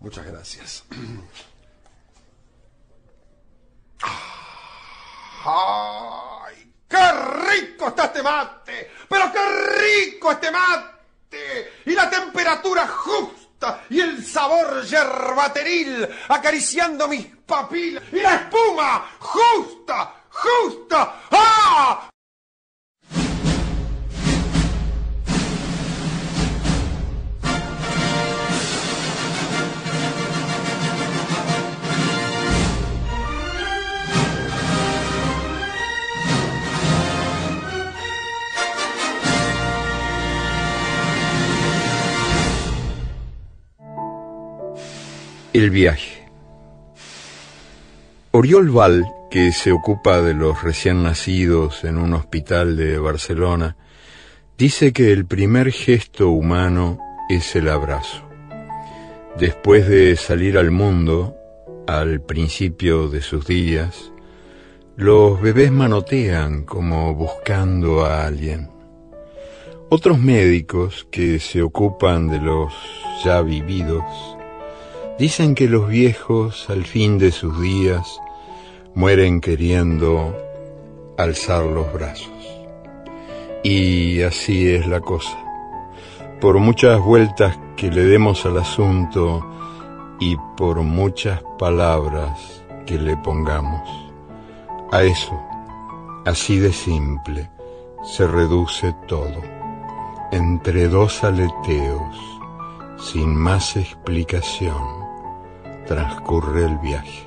Muchas gracias. ¡Ay! ¡Qué rico está este mate! ¡Pero qué rico este mate! Y la temperatura justa y el sabor yerbateril acariciando mis papilas. Y la espuma justa, justa. ¡Ah! El viaje. Oriol Val, que se ocupa de los recién nacidos en un hospital de Barcelona, dice que el primer gesto humano es el abrazo. Después de salir al mundo, al principio de sus días, los bebés manotean como buscando a alguien. Otros médicos que se ocupan de los ya vividos Dicen que los viejos al fin de sus días mueren queriendo alzar los brazos. Y así es la cosa. Por muchas vueltas que le demos al asunto y por muchas palabras que le pongamos, a eso, así de simple, se reduce todo. Entre dos aleteos, sin más explicación, transcurre el viaje.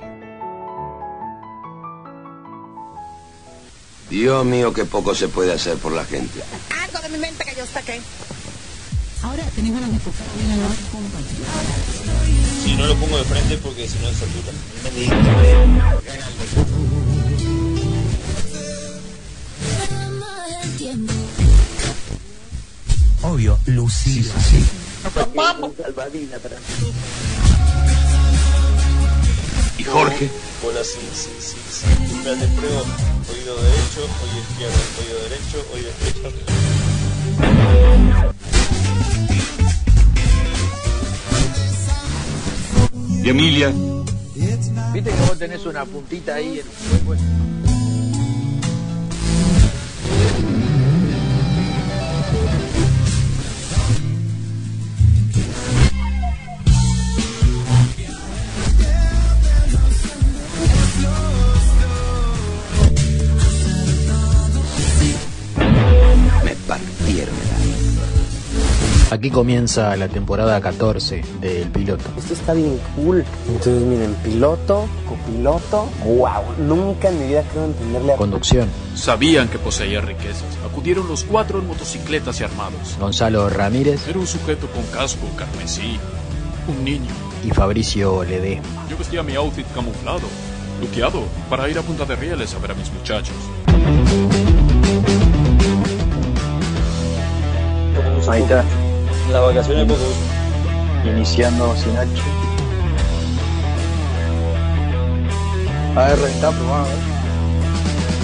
Dios mío, qué poco se puede hacer por la gente. Algo de mi mente que yo saqué. Ahora tenés ganas de tocar bien Si no lo pongo de frente porque si no se satura. Obvio, Lucía. Sí, sí. Salvadina para ¿Y Jorge? Hola, sí, sí, sí, sí. Espérate, pruebo. Oído derecho, oído izquierdo, oído derecho, oído ¿Y Emilia? Viste que vos tenés una puntita ahí en hueco. Aquí comienza la temporada 14 del piloto. Esto está bien cool. Entonces, miren, piloto, copiloto. ¡Wow! Nunca en mi vida creo entenderle a. Conducción, Sabían que poseía riquezas. Acudieron los cuatro en motocicletas y armados. Gonzalo Ramírez Era un sujeto con casco carmesí. Un niño. y Fabricio Ledesma. Yo vestía mi outfit camuflado, luqueado, para ir a Punta de Rieles a ver a mis muchachos. Ahí está, Las vacaciones poco uso. iniciando sin H. A ver, está probado.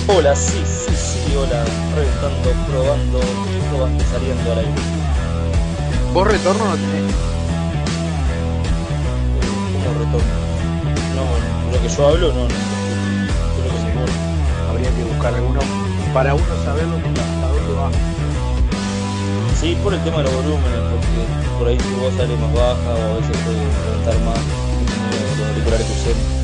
Hola, sí, sí, sí, hola. Reventando, probando, probando, saliendo al aire. Vos retorno no tenés. ¿Cómo retorno? No, lo que yo hablo, no, no. Lo que se. Habría que buscar alguno para uno saber lo que hasta dónde va. Sí, por el tema de los volúmenes, porque por ahí tu voz sale más baja o a veces puede reventar más eh, los auriculares que usemos.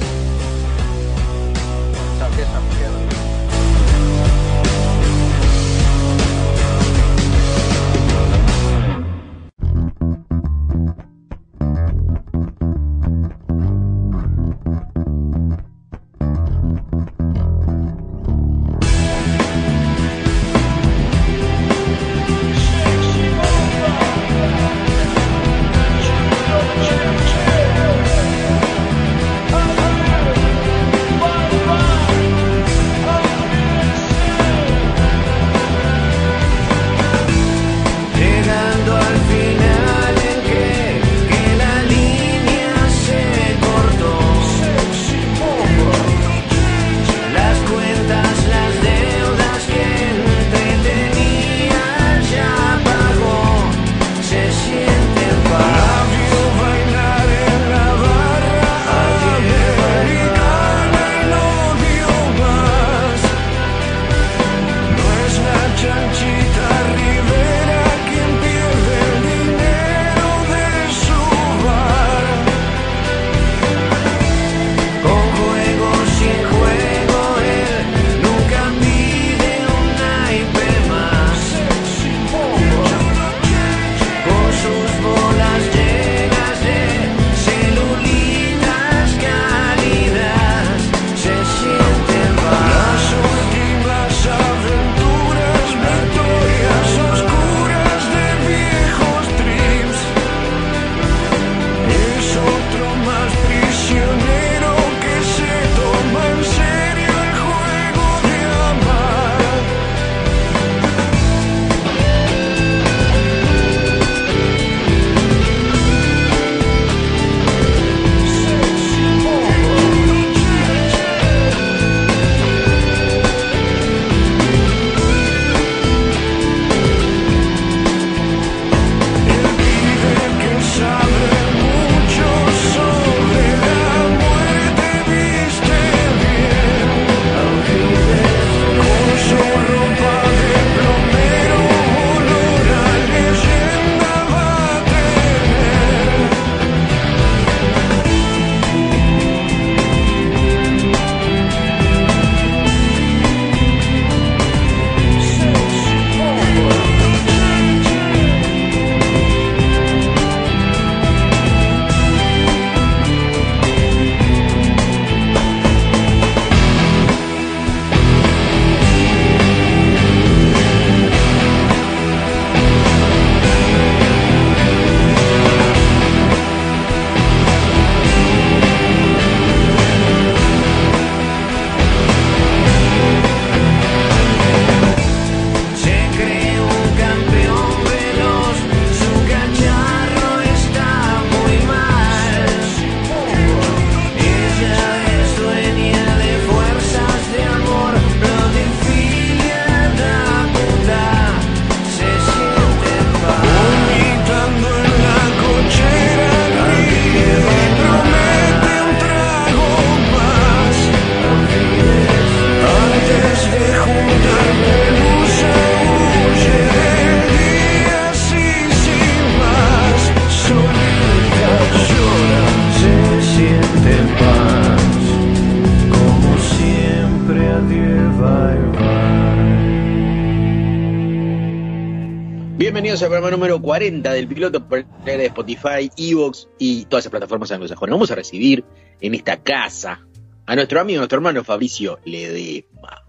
Al programa número 40 del piloto de Spotify, Evox y todas esas plataformas anglosajonas. Vamos a recibir en esta casa a nuestro amigo, nuestro hermano Fabricio Ledesma.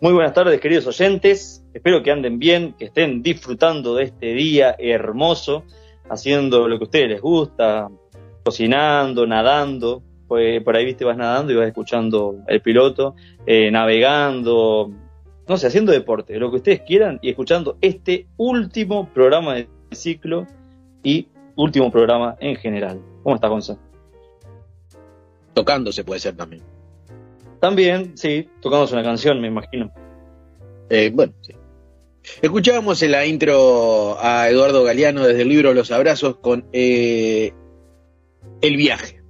Muy buenas tardes, queridos oyentes. Espero que anden bien, que estén disfrutando de este día hermoso, haciendo lo que a ustedes les gusta, cocinando, nadando. Pues por ahí, viste, vas nadando y vas escuchando el piloto, eh, navegando, no sé, haciendo deporte, lo que ustedes quieran y escuchando este último programa del ciclo y último programa en general. ¿Cómo está, Gonzalo? Tocándose puede ser también. También, sí, tocamos una canción, me imagino. Eh, bueno, sí. Escuchábamos en la intro a Eduardo Galeano desde el libro Los Abrazos con eh, El viaje.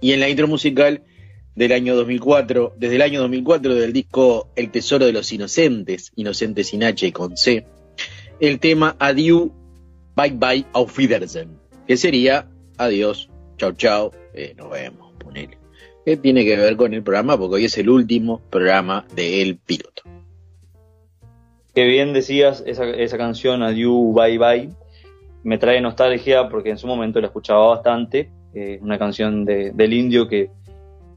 Y en la intro musical del año 2004, desde el año 2004 del disco El Tesoro de los Inocentes, Inocentes sin H con C, el tema Adieu, Bye Bye, Auf Wiedersehen, que sería Adiós, chau chau, eh, nos vemos, ponele. Que tiene que ver con el programa porque hoy es el último programa del piloto. Qué bien decías esa, esa canción Adieu, Bye Bye. Me trae nostalgia porque en su momento la escuchaba bastante. eh, una canción de- del indio que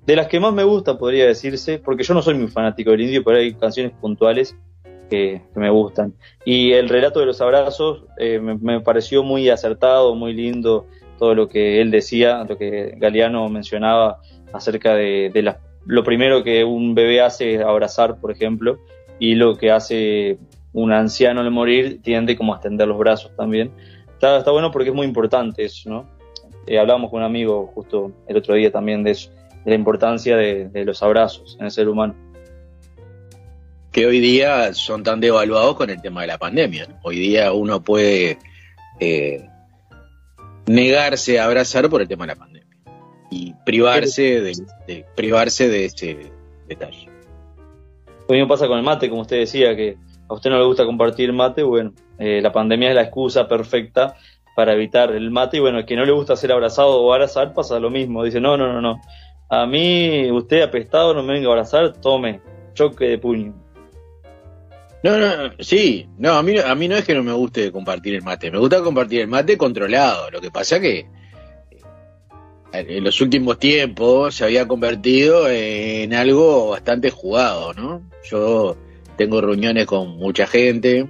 de las que más me gusta podría decirse, porque yo no soy muy fanático del indio, pero hay canciones puntuales que, me gustan. Y el relato de los abrazos eh, me, pareció muy acertado, muy lindo todo lo que él decía, lo que Galeano mencionaba acerca de, lo primero que un bebé hace es abrazar, por ejemplo, y lo que hace un anciano al morir tiende como a extender los brazos también. Está, está bueno porque es muy importante eso, ¿no? Eh, hablábamos con un amigo justo el otro día también de eso, de la importancia de, de los abrazos en el ser humano. que hoy día son tan devaluados con el tema de la pandemia. ¿no? Hoy día uno puede eh, negarse a abrazar por el tema de la pandemia y privarse de, de- privarse de ese detalle. Lo mismo pasa con el mate, como usted decía, que a usted no le gusta compartir mate, bueno, eh, la pandemia es la excusa perfecta para evitar el mate y bueno, al que no le gusta ser abrazado o abrazar pasa lo mismo, dice, no, no, no, no, a mí usted apestado no me venga a abrazar, tome, choque de puño. No, no, sí, no, a mí, a mí no es que no me guste compartir el mate, me gusta compartir el mate controlado. Lo que pasa que eh, en los últimos tiempos se había convertido en algo bastante jugado, ¿no? Yo tengo reuniones con mucha gente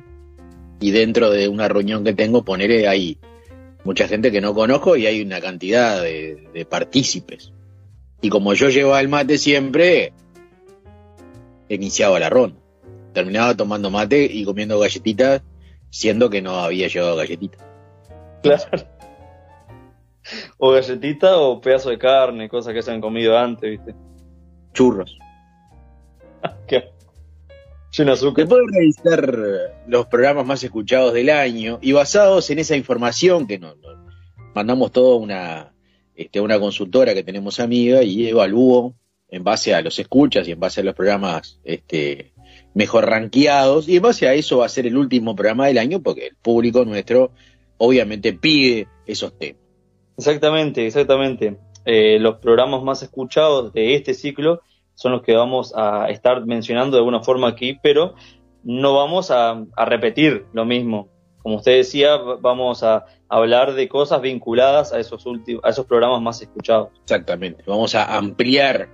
y dentro de una reunión que tengo, poner hay mucha gente que no conozco y hay una cantidad de, de partícipes. Y como yo llevaba el mate siempre, iniciaba la ronda. Terminaba tomando mate y comiendo galletitas, siendo que no había llevado galletitas. Claro. O galletita o pedazo de carne, cosas que se han comido antes, ¿viste? Churros. ¿Qué? Lleno de azúcar. Después de revisar los programas más escuchados del año y basados en esa información que nos, nos mandamos toda una, este, una consultora que tenemos amiga y evaluó en base a los escuchas y en base a los programas este, mejor rankeados y en base a eso va a ser el último programa del año porque el público nuestro obviamente pide esos temas. Exactamente, exactamente. Eh, los programas más escuchados de este ciclo son los que vamos a estar mencionando de alguna forma aquí, pero no vamos a, repetir lo mismo. Como usted decía, vamos a hablar de cosas vinculadas a esos últimos, a esos programas más escuchados. Exactamente. Vamos a ampliar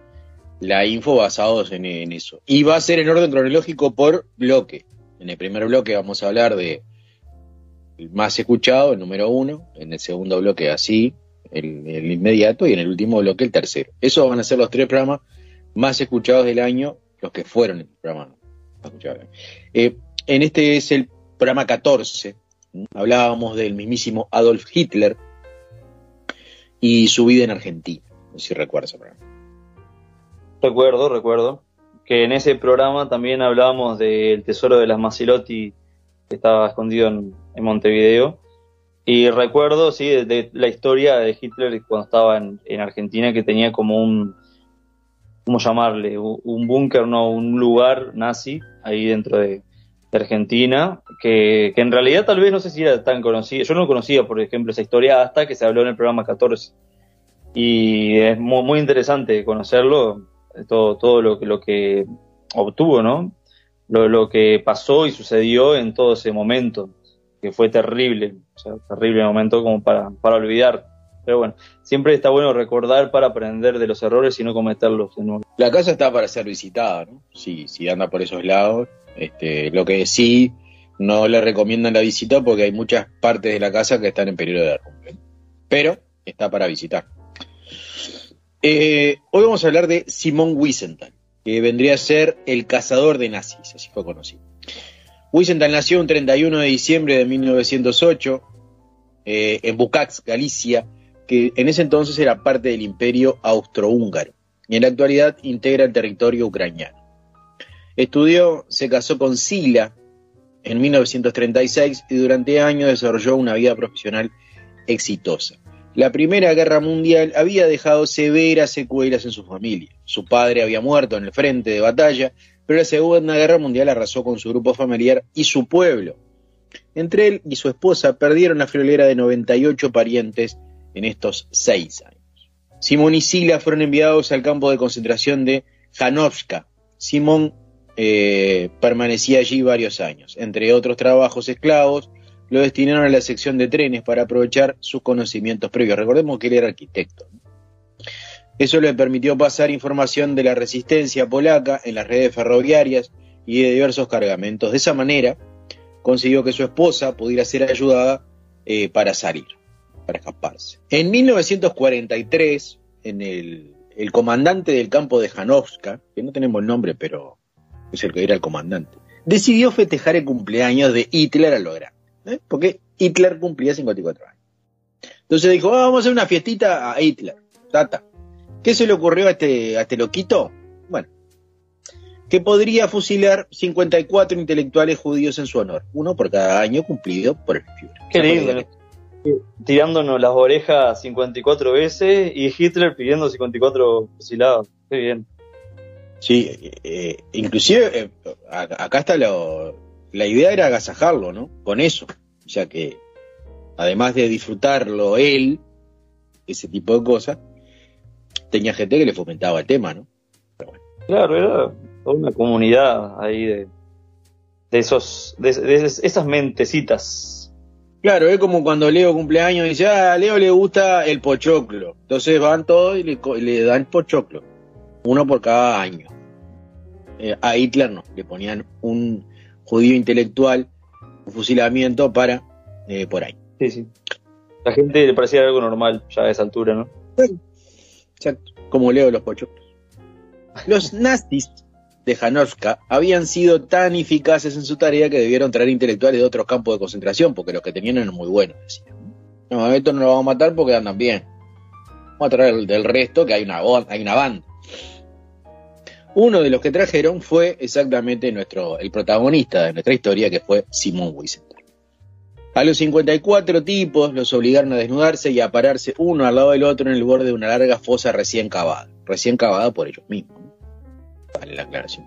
la info basados en, eso. Y va a ser en orden cronológico por bloque. En el primer bloque vamos a hablar de el más escuchado, el número uno. En el segundo bloque así, el, inmediato. Y en el último bloque el tercero. Esos van a ser los tres programas más escuchados del año, los que fueron el programa más escuchado. Eh, en este es el programa 14. Hablábamos del mismísimo Adolf Hitler y su vida en Argentina. Si recuerdas ese. Recuerdo, recuerdo que en ese programa también hablábamos del tesoro de las Macilotti que estaba escondido en, Montevideo. Y recuerdo, sí, de, la historia de Hitler cuando estaba en, en Argentina, que tenía como un, ¿cómo llamarle? Un, un búnker, no, un lugar nazi ahí dentro de, Argentina, que, que en realidad tal vez no sé si era tan conocido. Yo no conocía, por ejemplo, esa historia hasta que se habló en el programa 14. Y es muy, muy interesante conocerlo, todo, todo lo, que- lo que obtuvo, ¿no? Lo, lo que pasó y sucedió en todo ese momento, que fue terrible, o sea, terrible momento como para, para olvidar. Pero bueno, siempre está bueno recordar para aprender de los errores y no cometerlos de nuevo. La casa está para ser visitada, ¿no? Si, si anda por esos lados. Este, lo que sí no le recomiendan la visita porque hay muchas partes de la casa que están en periodo de derrumbe. Pero está para visitar. Eh, hoy vamos a hablar de Simón Wiesenthal, que vendría a ser el cazador de nazis, así fue conocido. Wiesenthal nació un 31 de diciembre de 1908 eh, en Bucax, Galicia, que en ese entonces era parte del imperio austrohúngaro y en la actualidad integra el territorio ucraniano. Estudió, se casó con Sila en 1936 y durante años desarrolló una vida profesional exitosa. La Primera Guerra Mundial había dejado severas secuelas en su familia. Su padre había muerto en el frente de batalla, pero la Segunda Guerra Mundial arrasó con su grupo familiar y su pueblo. Entre él y su esposa perdieron la friolera de 98 parientes en estos seis años. Simón y Sila fueron enviados al campo de concentración de Janovska. Simón eh, permanecía allí varios años. Entre otros trabajos esclavos, lo destinaron a la sección de trenes para aprovechar sus conocimientos previos. Recordemos que él era arquitecto. Eso le permitió pasar información de la resistencia polaca en las redes ferroviarias y de diversos cargamentos. De esa manera, consiguió que su esposa pudiera ser ayudada eh, para salir, para escaparse. En 1943, en el, comandante del campo de Janovska, que no tenemos el nombre, pero es el que era el comandante, decidió festejar el cumpleaños de Hitler a lo grande, ¿eh? porque Hitler cumplía 54 años. Entonces dijo, "Ah, vamos a hacer una fiestita a Hitler. Tata. ¿Qué se le ocurrió a este, a este loquito? Bueno, que podría fusilar 54 intelectuales judíos en su honor, uno por cada año cumplido por el Führer. Qué tirándonos las orejas 54 veces y Hitler pidiendo 54 fusilados. Qué bien. Sí, eh, inclusive eh, acá está lo, la idea era agasajarlo, ¿no? Con eso. O sea que, además de disfrutarlo él, ese tipo de cosas, tenía gente que le fomentaba el tema, ¿no? Claro, era toda una comunidad ahí de, de esos, de, de esas mentecitas. Claro, es como cuando Leo cumpleaños y dice, ah, a Leo le gusta el pochoclo. Entonces van todos y le, le dan pochoclo. Uno por cada año. Eh, a Hitler no, le ponían un judío intelectual, un fusilamiento para eh, por ahí. Sí, sí. La gente le parecía algo normal ya a esa altura, ¿no? Exacto, como leo los pochoclos. Los nazis de Hanovka habían sido tan eficaces en su tarea que debieron traer intelectuales de otros campos de concentración, porque los que tenían eran muy buenos, decían. No, esto no lo vamos a matar porque andan bien. Vamos a traer del resto, que hay una, hay una banda. Uno de los que trajeron fue exactamente nuestro, el protagonista de nuestra historia, que fue Simón Wiesenthal. A los 54 tipos los obligaron a desnudarse y a pararse uno al lado del otro en el borde de una larga fosa recién cavada. Recién cavada por ellos mismos. Vale la aclaración.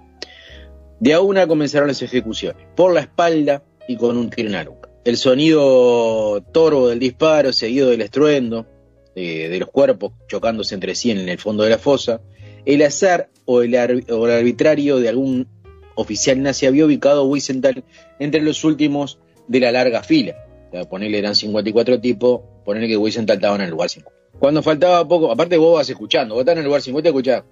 De a una comenzaron las ejecuciones, por la espalda y con un tiro en la nuca. El sonido torvo del disparo, seguido del estruendo eh, de los cuerpos chocándose entre sí en el fondo de la fosa, el azar o el, ar- o el arbitrario de algún oficial nazi había ubicado a Wiesenthal entre los últimos de la larga fila. O sea, ponele eran 54 tipos, ponele que Wiesenthal estaba en el lugar 50. Cuando faltaba poco, aparte vos vas escuchando, vos estás en el lugar 50 y escuchás,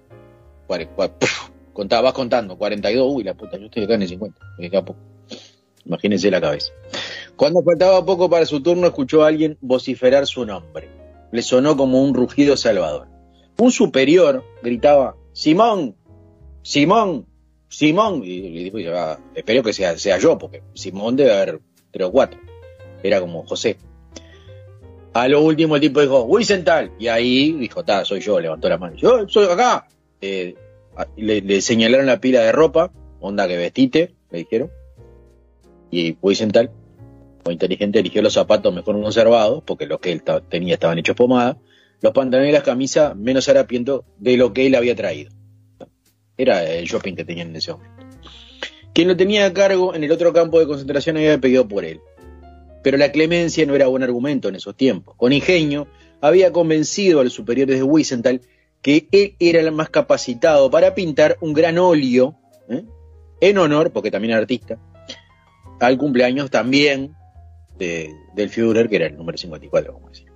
cuare- vas contando, 42, uy la puta, yo estoy acá en el 50, me queda poco. Imagínense la cabeza. Cuando faltaba poco para su turno, escuchó a alguien vociferar su nombre. Le sonó como un rugido salvador. Un superior gritaba, Simón, Simón, Simón. Y le dijo, "Ah, espero que sea, sea yo, porque Simón debe haber tres o cuatro. Era como José. A lo último el tipo dijo, Wiesenthal. Y ahí dijo, ta, soy yo, levantó la mano. Yo soy acá. Eh, le, le señalaron la pila de ropa, onda que vestite, le dijeron. Y Wiesenthal, muy inteligente, eligió los zapatos mejor conservados, porque los que él tenía estaban hechos pomada, los pantalones y las camisas menos harapiento de lo que él había traído. Era el shopping que tenían en ese momento. Quien lo tenía a cargo en el otro campo de concentración había pedido por él. Pero la clemencia no era buen argumento en esos tiempos. Con ingenio, había convencido a los superiores de Wiesenthal que él era el más capacitado para pintar un gran óleo, ¿eh? en honor, porque también era artista, al cumpleaños también de- del Führer, que era el número 54, como decía.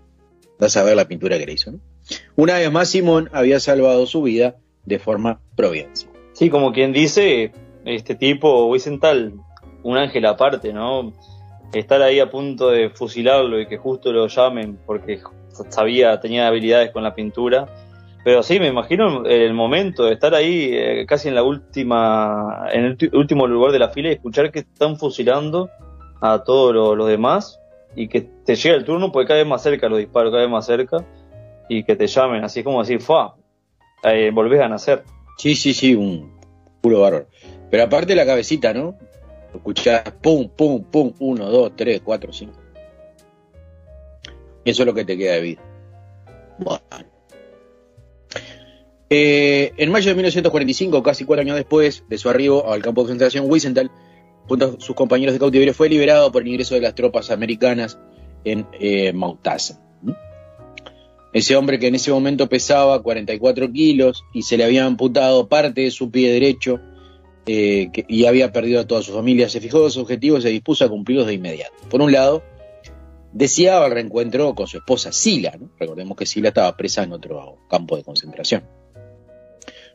A ver la pintura que le hizo, ¿no? Una vez más, Simón había salvado su vida de forma providencial. Sí, como quien dice, este tipo, Wiesenthal, un ángel aparte, ¿no? Estar ahí a punto de fusilarlo y que justo lo llamen porque sabía, tenía habilidades con la pintura. Pero sí, me imagino el momento de estar ahí eh, casi en la última, en el último lugar de la fila y escuchar que están fusilando a todos lo- los demás y que te llega el turno porque cada vez más cerca los disparos, cada vez más cerca y que te llamen, así como decir, fa, eh, volvés a nacer. Sí, sí, sí, un puro bárbaro. Pero aparte la cabecita, ¿no? Escuchás pum, pum, pum, uno, dos, tres, cuatro, cinco. Y eso es lo que te queda de vida. Bueno. Eh, en mayo de 1945, casi cuatro años después de su arribo al campo de concentración, Wiesenthal, junto sus compañeros de cautiverio, fue liberado por el ingreso de las tropas americanas en eh, Mauthausen. ¿Mm? Ese hombre que en ese momento pesaba 44 kilos y se le había amputado parte de su pie derecho eh, y había perdido a toda su familia, se fijó dos objetivos y se dispuso a cumplirlos de inmediato. Por un lado, deseaba el reencuentro con su esposa Sila. Recordemos que Sila estaba presa en otro campo de concentración.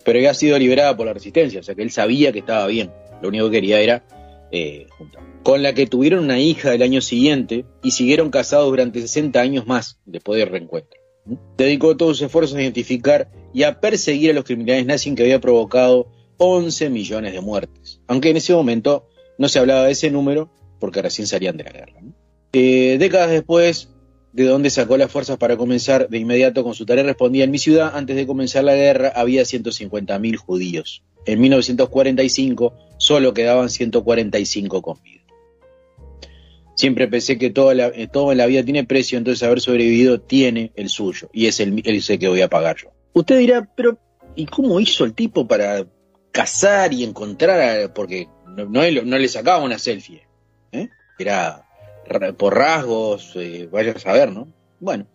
Pero había sido liberada por la resistencia, o sea que él sabía que estaba bien. Lo único que quería era eh. Con la que tuvieron una hija el año siguiente y siguieron casados durante 60 años más después del reencuentro. ¿Mm? Dedicó todos sus esfuerzos a identificar y a perseguir a los criminales nazis que había provocado 11 millones de muertes. Aunque en ese momento no se hablaba de ese número porque recién salían de la guerra. Eh, décadas después, de donde sacó las fuerzas para comenzar de inmediato con su tarea, respondía, en mi ciudad, antes de comenzar la guerra, había 150.000 judíos. En 1945 solo quedaban 145 con vida. Siempre pensé que toda la- eh, todo en la vida tiene precio, entonces haber sobrevivido tiene el suyo, y es el, ese que voy a pagar yo. Usted dirá, pero ¿y cómo hizo el tipo para cazar y encontrar? a- porque no, no, le sacaba una selfie, ¿eh? era ra- por rasgos, eh, vaya a saber, ¿no? Bueno,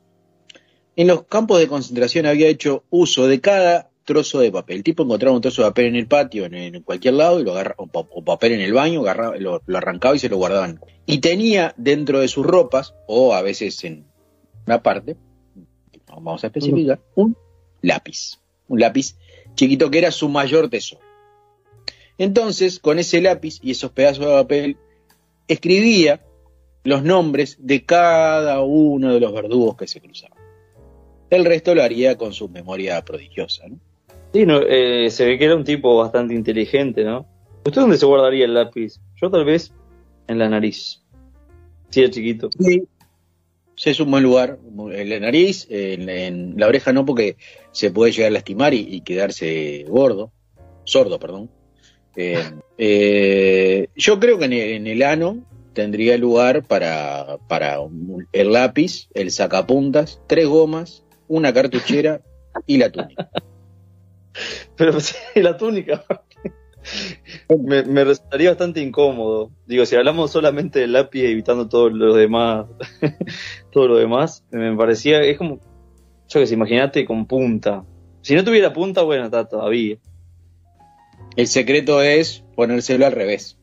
en los campos de concentración había hecho uso de cada trozo de papel. El tipo encontraba un trozo de papel en el patio, en, cualquier lado, y lo agarra, o, pa- o papel en el baño, lo, lo arrancaba y se lo guardaban. Y tenía dentro de sus ropas, o a veces en una parte, vamos a especificar, un lápiz. Un lápiz chiquito que era su mayor tesoro. Entonces, con ese lápiz y esos pedazos de papel, escribía los nombres de cada uno de los verdugos que se cruzaban. El resto lo haría con su memoria prodigiosa. ¿no? Sí, no, eh, se ve que era un tipo bastante inteligente, ¿no? ¿Usted dónde se guardaría el lápiz? Yo tal vez en la nariz. Sí, es chiquito. Sí. Sí, es un buen lugar. En la nariz, en, la oreja no, porque se puede llegar a lastimar y, quedarse gordo. Sordo, perdón. Eh, eh, yo creo que en el, ano tendría lugar para, para el lápiz, el sacapuntas, tres gomas, una cartuchera y la túnica. Pero sí, la túnica. me, me resultaría bastante incómodo. Digo, si hablamos solamente del lápiz evitando todo lo demás, todo lo demás, me parecía, es como, yo que sé, imagínate con punta. Si no tuviera punta, bueno, está todavía. El secreto es ponérselo al revés.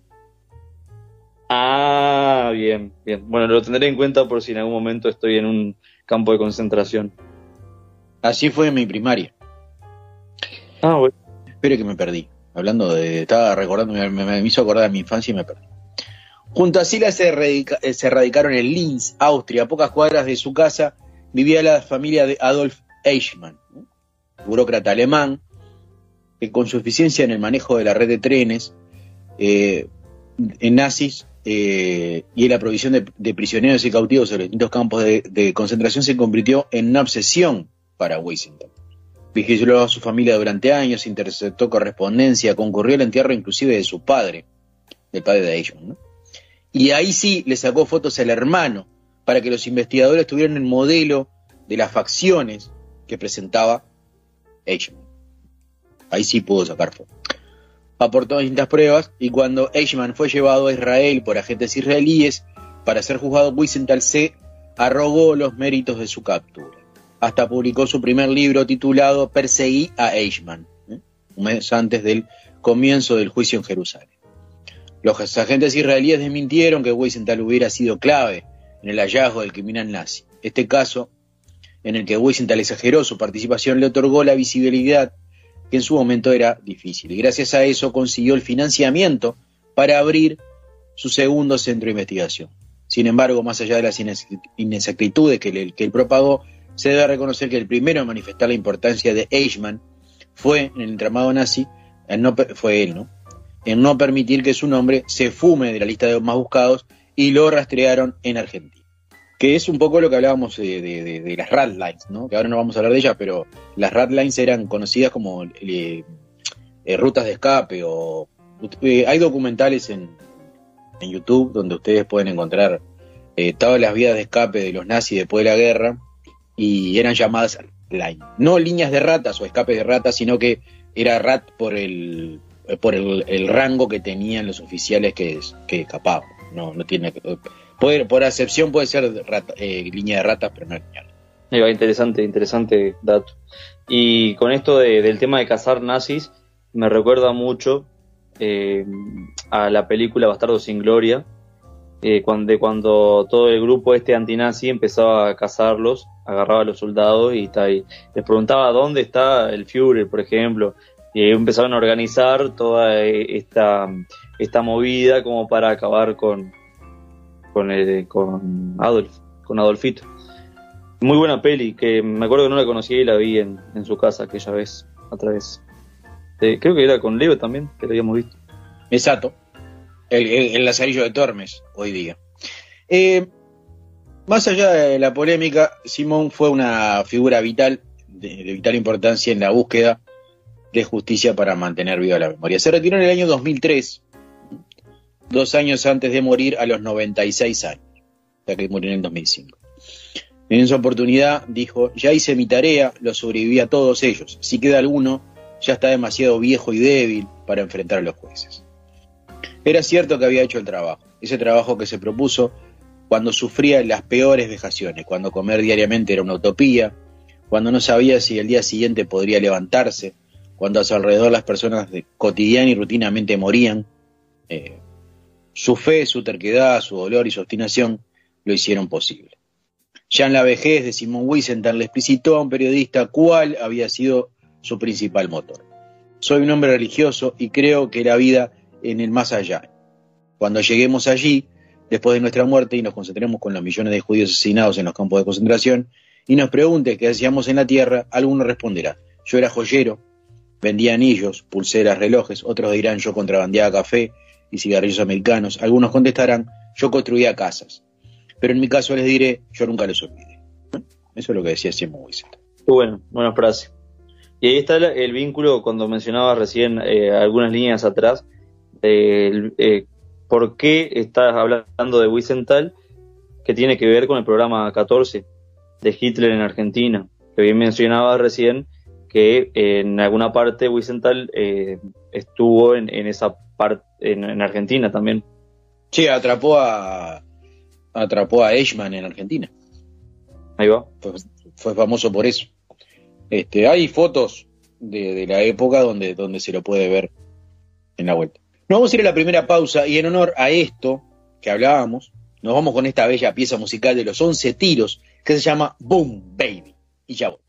Ah, bien, bien. Bueno, lo tendré en cuenta por si en algún momento estoy en un campo de concentración. Así fue en mi primaria. Ah, que me perdí. Hablando de. Estaba recordando, me, hizo acordar de mi infancia y me perdí. Junto a Sila se, eh, se radicaron en Linz, Austria. A pocas cuadras de su casa vivía la familia de Adolf Eichmann, burócrata alemán, que con su eficiencia en el manejo de la red de trenes, eh, en nazis eh, y en la provisión de, prisioneros y cautivos en los distintos campos de, de concentración se convirtió en una obsesión para Wiesenthal. Vigiló a su familia durante años, interceptó correspondencia, concurrió al entierro inclusive de su padre, del padre de. ¿no? Y ahí sí le sacó fotos al hermano para que los investigadores tuvieran el modelo de las facciones que presentaba Eichmann. Ahí sí pudo sacar fotos. Aportó distintas pruebas y cuando Eichmann fue llevado a Israel por agentes israelíes para ser juzgado, Wiesenthal se arrogó los méritos de su captura. Hasta publicó su primer libro titulado Perseguí a Eichmann, ¿eh? un mes antes del comienzo del juicio en Jerusalén. Los agentes israelíes desmintieron que Wiesenthal hubiera sido clave en el hallazgo del criminal nazi. Este caso, en el que Wiesenthal exageró su participación, le otorgó la visibilidad que en su momento era difícil. Y gracias a eso consiguió el financiamiento para abrir su segundo centro de investigación. Sin embargo, más allá de las inex- inexactitudes que, que él propagó, se debe reconocer que el primero en manifestar la importancia de Eichmann fue en el entramado nazi, en no fue él, ¿no? En no permitir que su nombre se fume de la lista de los más buscados y lo rastrearon en Argentina. Que es un poco lo que hablábamos de, de- de- de las Ratlines, ¿no? Que ahora no vamos a hablar de ellas, pero las Ratlines eran conocidas como eh, eh, rutas de escape o eh, hay documentales en, en YouTube donde ustedes pueden encontrar eh, todas las vías de escape de los nazis después de la guerra y eran llamadas line. No líneas de ratas o escapes de ratas, sino que era rat por el eh, por el, el rango que tenían los oficiales que, que escapaban. No, no tiene puede, por acepción puede ser rata- eh, línea de ratas, pero no línea. Va, interesante, interesante dato. Y con esto de- del tema de cazar nazis, me recuerda mucho eh, a la película Bastardo sin Gloria, eh, cuando, de cuando todo el grupo este antinazi empezaba a cazarlos, agarraba a los soldados y está ahí. Les preguntaba dónde está el Führer, por ejemplo, y empezaron a organizar toda eh, esta, esta movida como para acabar con, con, el- con Adolf, con Adolfito. Muy buena peli, que me acuerdo que no la conocía y la vi en, su casa aquella vez, a través. de- creo que era con Leo también, que la habíamos visto. Exacto. El, lazarillo de Tormes, hoy día. Eh, más allá de la polémica, Simón fue una figura vital, de, de vital importancia en la búsqueda de justicia para mantener viva la memoria. Se retiró en el año 2003, dos años antes de morir a los 96 años, sea que murió en el 2005. En esa oportunidad dijo, ya hice mi tarea, lo sobreviví a todos ellos. Si queda alguno, ya está demasiado viejo y débil para enfrentar a los jueces. Era cierto que había hecho el trabajo, ese trabajo que se propuso cuando sufría las peores vejaciones, cuando comer diariamente era una utopía, cuando no sabía si el día siguiente podría levantarse, cuando a su alrededor las personas cotidiana y rutinamente morían. Eh, su fe, su terquedad, su dolor y su obstinación lo hicieron posible. Ya en la vejez de Simón Wiesenthal le explicitó a un periodista cuál había sido su principal motor. Soy un hombre religioso y creo que la vida en el más allá. Cuando lleguemos allí, después de nuestra muerte y nos concentremos con los millones de judíos asesinados en los campos de concentración, y nos pregunte qué hacíamos en la Tierra, alguno responderá, yo era joyero, vendía anillos, pulseras, relojes, otros dirán yo contrabandeaba café y cigarrillos americanos, algunos contestarán, yo construía casas. Pero en mi caso les diré, yo nunca los olvidé. Eso es lo que decía siempre Wiesel. Bueno, buena frase. Y ahí está el, vínculo cuando mencionaba recién eh, algunas líneas atrás, eh, por qué estás hablando de Wiesenthal, que tiene que ver con el programa 14 de Hitler en Argentina, que bien mencionaba recién que eh, en alguna parte Wiesenthal eh, estuvo en, en esa parte en, en Argentina también. Sí, atrapó a atrapó a Eichmann en Argentina. Ahí va. Fue, fue famoso por eso. Este, hay fotos de, de la época donde, donde se lo puede ver en la vuelta. Nos vamos a ir a la primera pausa y en honor a esto que hablábamos, nos vamos con esta bella pieza musical de los 11 tiros que se llama Boom Baby. Y ya voy.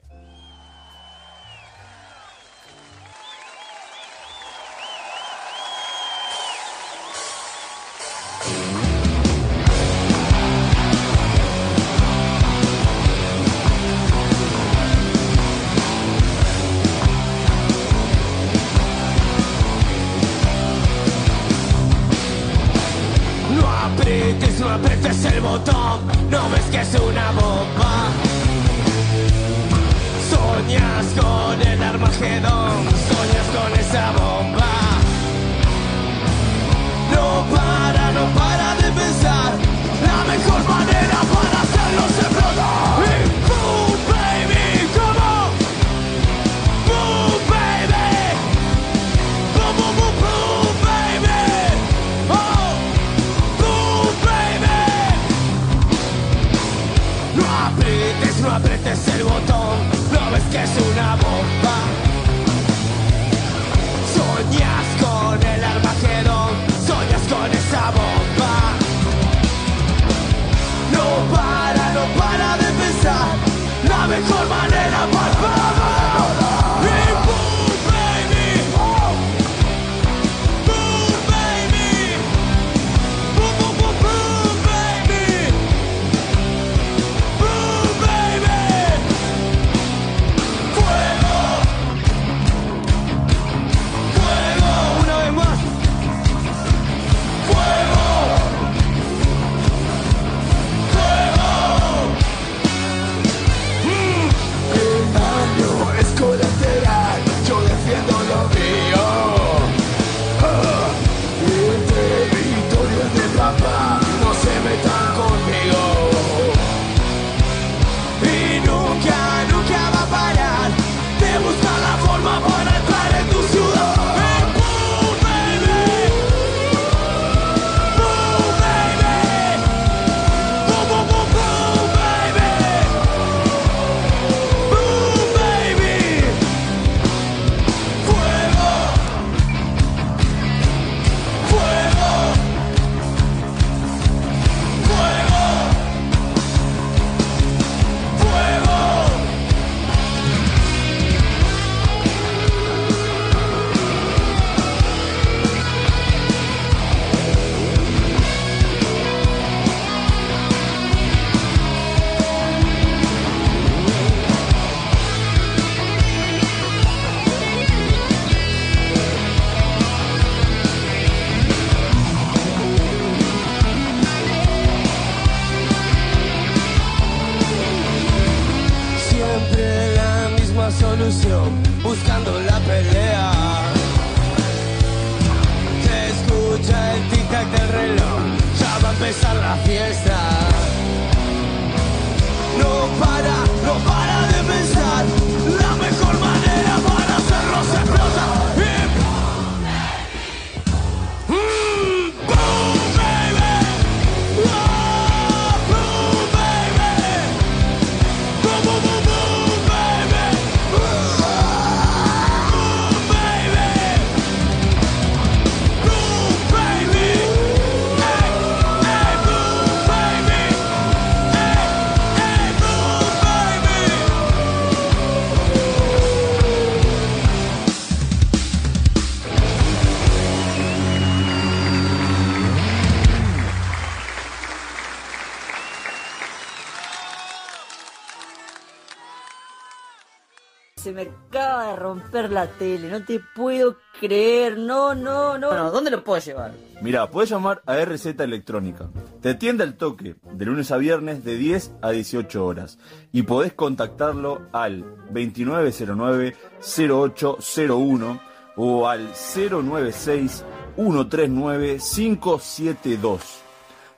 Romper la tele, no te puedo creer, no, no, no. ¿Dónde lo puedo llevar? Mira, puedes llamar a RZ Electrónica. Te atiende al toque, de lunes a viernes de 10 a 18 horas. Y podés contactarlo al 2909-0801 o al 096-139-572.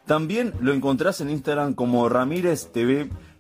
También lo encontrás en Instagram como Ramírez TV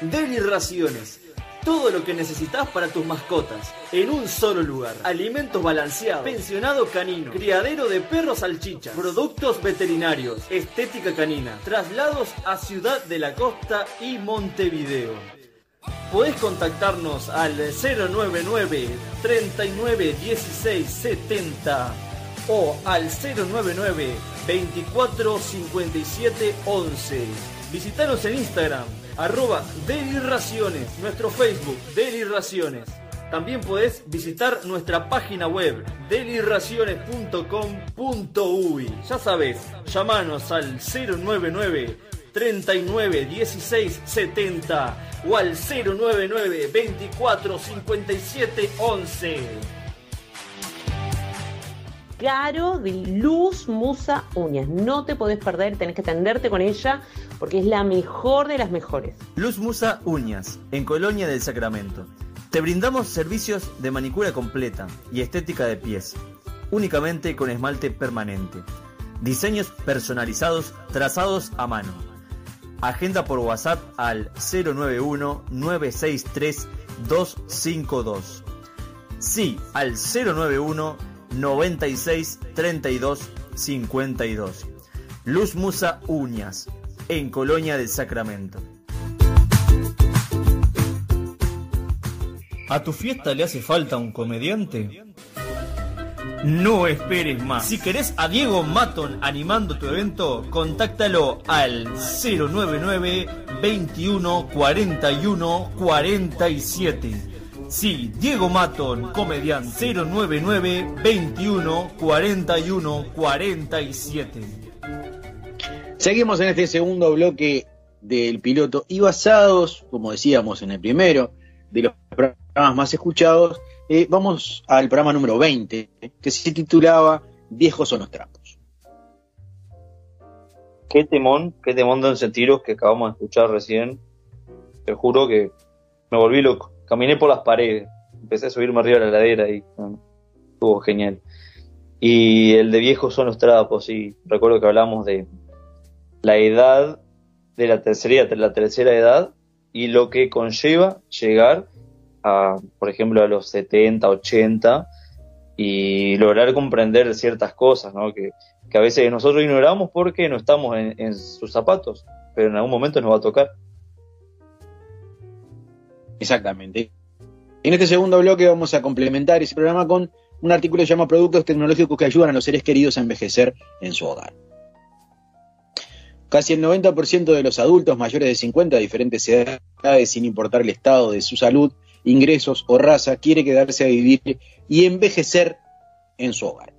Deliraciones. Todo lo que necesitas para tus mascotas, en un solo lugar. Alimentos balanceados, pensionado canino, criadero de perros salchichas, productos veterinarios, estética canina, traslados a Ciudad de la Costa y Montevideo. Podés contactarnos al 099 39 16 70 o al 099 24 57 11. Visitanos en Instagram, arroba Deliraciones, nuestro Facebook, Deliraciones. También podés visitar nuestra página web, deliraciones.com.uy. Ya sabes, llamanos al 099 39 16 70 o al 099 24 57 11. Caro de Luz Musa Uñas. No te podés perder, tenés que atenderte con ella porque es la mejor de las mejores. Luz Musa Uñas, en Colonia del Sacramento. Te brindamos servicios de manicura completa y estética de pies, únicamente con esmalte permanente. Diseños personalizados trazados a mano. Agenda por WhatsApp al 091-963-252. Sí, al 091 96 32 52. Luz Musa Uñas, en Colonia del Sacramento. ¿A tu fiesta le hace falta un comediante? No esperes más. Si querés a Diego Maton animando tu evento, contáctalo al 099 21 41 47. Sí, Diego Maton, comediante 099 21 41 47. Seguimos en este segundo bloque del piloto y basados, como decíamos en el primero, de los programas más escuchados, eh, vamos al programa número 20, que se titulaba Viejos son los trapos. Qué temón, qué temón de sentiros que acabamos de escuchar recién. Te juro que me volví loco. Caminé por las paredes, empecé a subirme arriba de la ladera y bueno, estuvo genial. Y el de viejos son los trapos, y recuerdo que hablamos de la edad de la tercera, la tercera edad y lo que conlleva llegar a, por ejemplo, a los 70, 80 y lograr comprender ciertas cosas, ¿no? Que, que a veces nosotros ignoramos porque no estamos en, en sus zapatos, pero en algún momento nos va a tocar. Exactamente. En este segundo bloque vamos a complementar ese programa con un artículo que se llama Productos tecnológicos que ayudan a los seres queridos a envejecer en su hogar. Casi el 90% de los adultos mayores de 50 a diferentes edades, sin importar el estado de su salud, ingresos o raza, quiere quedarse a vivir y envejecer en su hogar.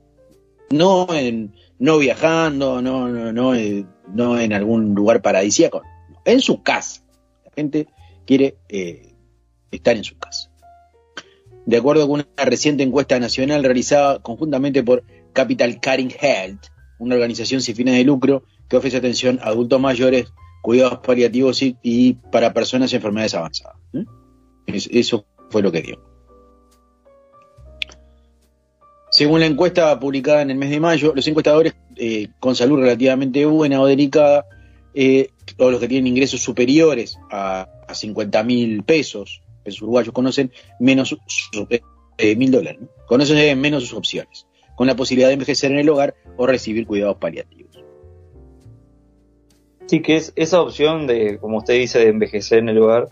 No, en, no viajando, no, no, no, eh, no en algún lugar paradisíaco, en su casa. La gente quiere eh, estar en su casa. De acuerdo con una reciente encuesta nacional realizada conjuntamente por Capital Caring Health, una organización sin fines de lucro que ofrece atención a adultos mayores, cuidados paliativos y, para personas y enfermedades avanzadas. ¿eh? Es- eso fue lo que dio. Según la encuesta publicada en el mes de mayo, los encuestadores eh, con salud relativamente buena o delicada, eh, o los que tienen ingresos superiores a, a 50 mil pesos, pesos uruguayos, conocen menos eh, mil dólares, ¿no? conocen menos sus opciones, con la posibilidad de envejecer en el hogar o recibir cuidados paliativos. Sí, que es esa opción de, como usted dice, de envejecer en el hogar,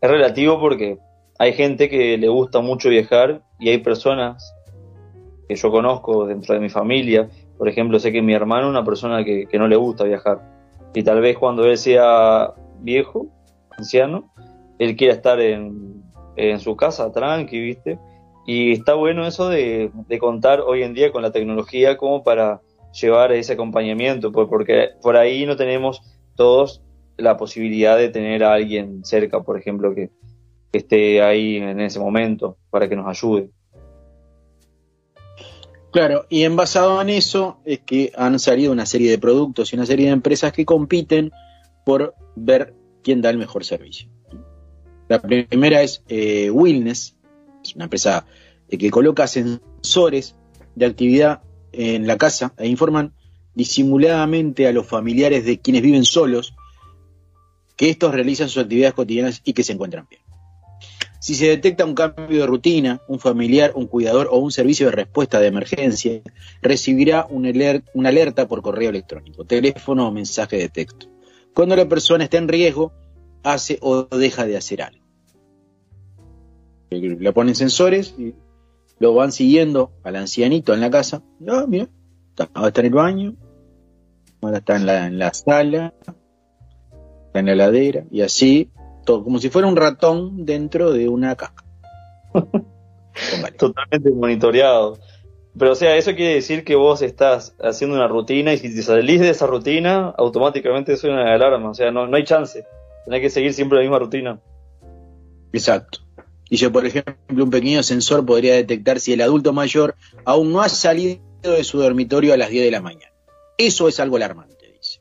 es relativo porque hay gente que le gusta mucho viajar y hay personas que yo conozco dentro de mi familia. Por ejemplo, sé que mi hermano es una persona que, no le gusta viajar. Y tal vez cuando él sea viejo, anciano, él quiera estar en, en su casa, tranqui, ¿viste? Y está bueno eso de, de contar hoy en día con la tecnología como para llevar ese acompañamiento, pues, porque por ahí no tenemos todos la posibilidad de tener a alguien cerca, por ejemplo, que, esté ahí en ese momento para que nos ayude. Claro, y en basado en eso es que han salido una serie de productos y una serie de empresas que compiten por ver quién da el mejor servicio. La primera es eh, es una empresa eh, que coloca sensores de actividad en la casa e informan disimuladamente a los familiares de quienes viven solos que estos realizan sus actividades cotidianas y que se encuentran bien. Si se detecta un cambio de rutina, un familiar, un cuidador o un servicio de respuesta de emergencia, recibirá una alerta por correo electrónico, teléfono o mensaje de texto. Cuando la persona está en riesgo, hace o deja de hacer algo. Le ponen sensores y lo van siguiendo al ancianito en la casa. Ah, mira, está en el baño, ahora está en la, en la sala, está en la heladera, y así, todo, como si fuera un ratón dentro de una caja. Totalmente monitoreado. Pero o sea, eso quiere decir que vos estás haciendo una rutina y si te salís de esa rutina, automáticamente suena la alarma. O sea, no, no hay chance. Tenés que seguir siempre la misma rutina. Exacto. Dice, por ejemplo, un pequeño sensor podría detectar si el adulto mayor aún no ha salido de su dormitorio a las 10 de la mañana. Eso es algo alarmante, dice.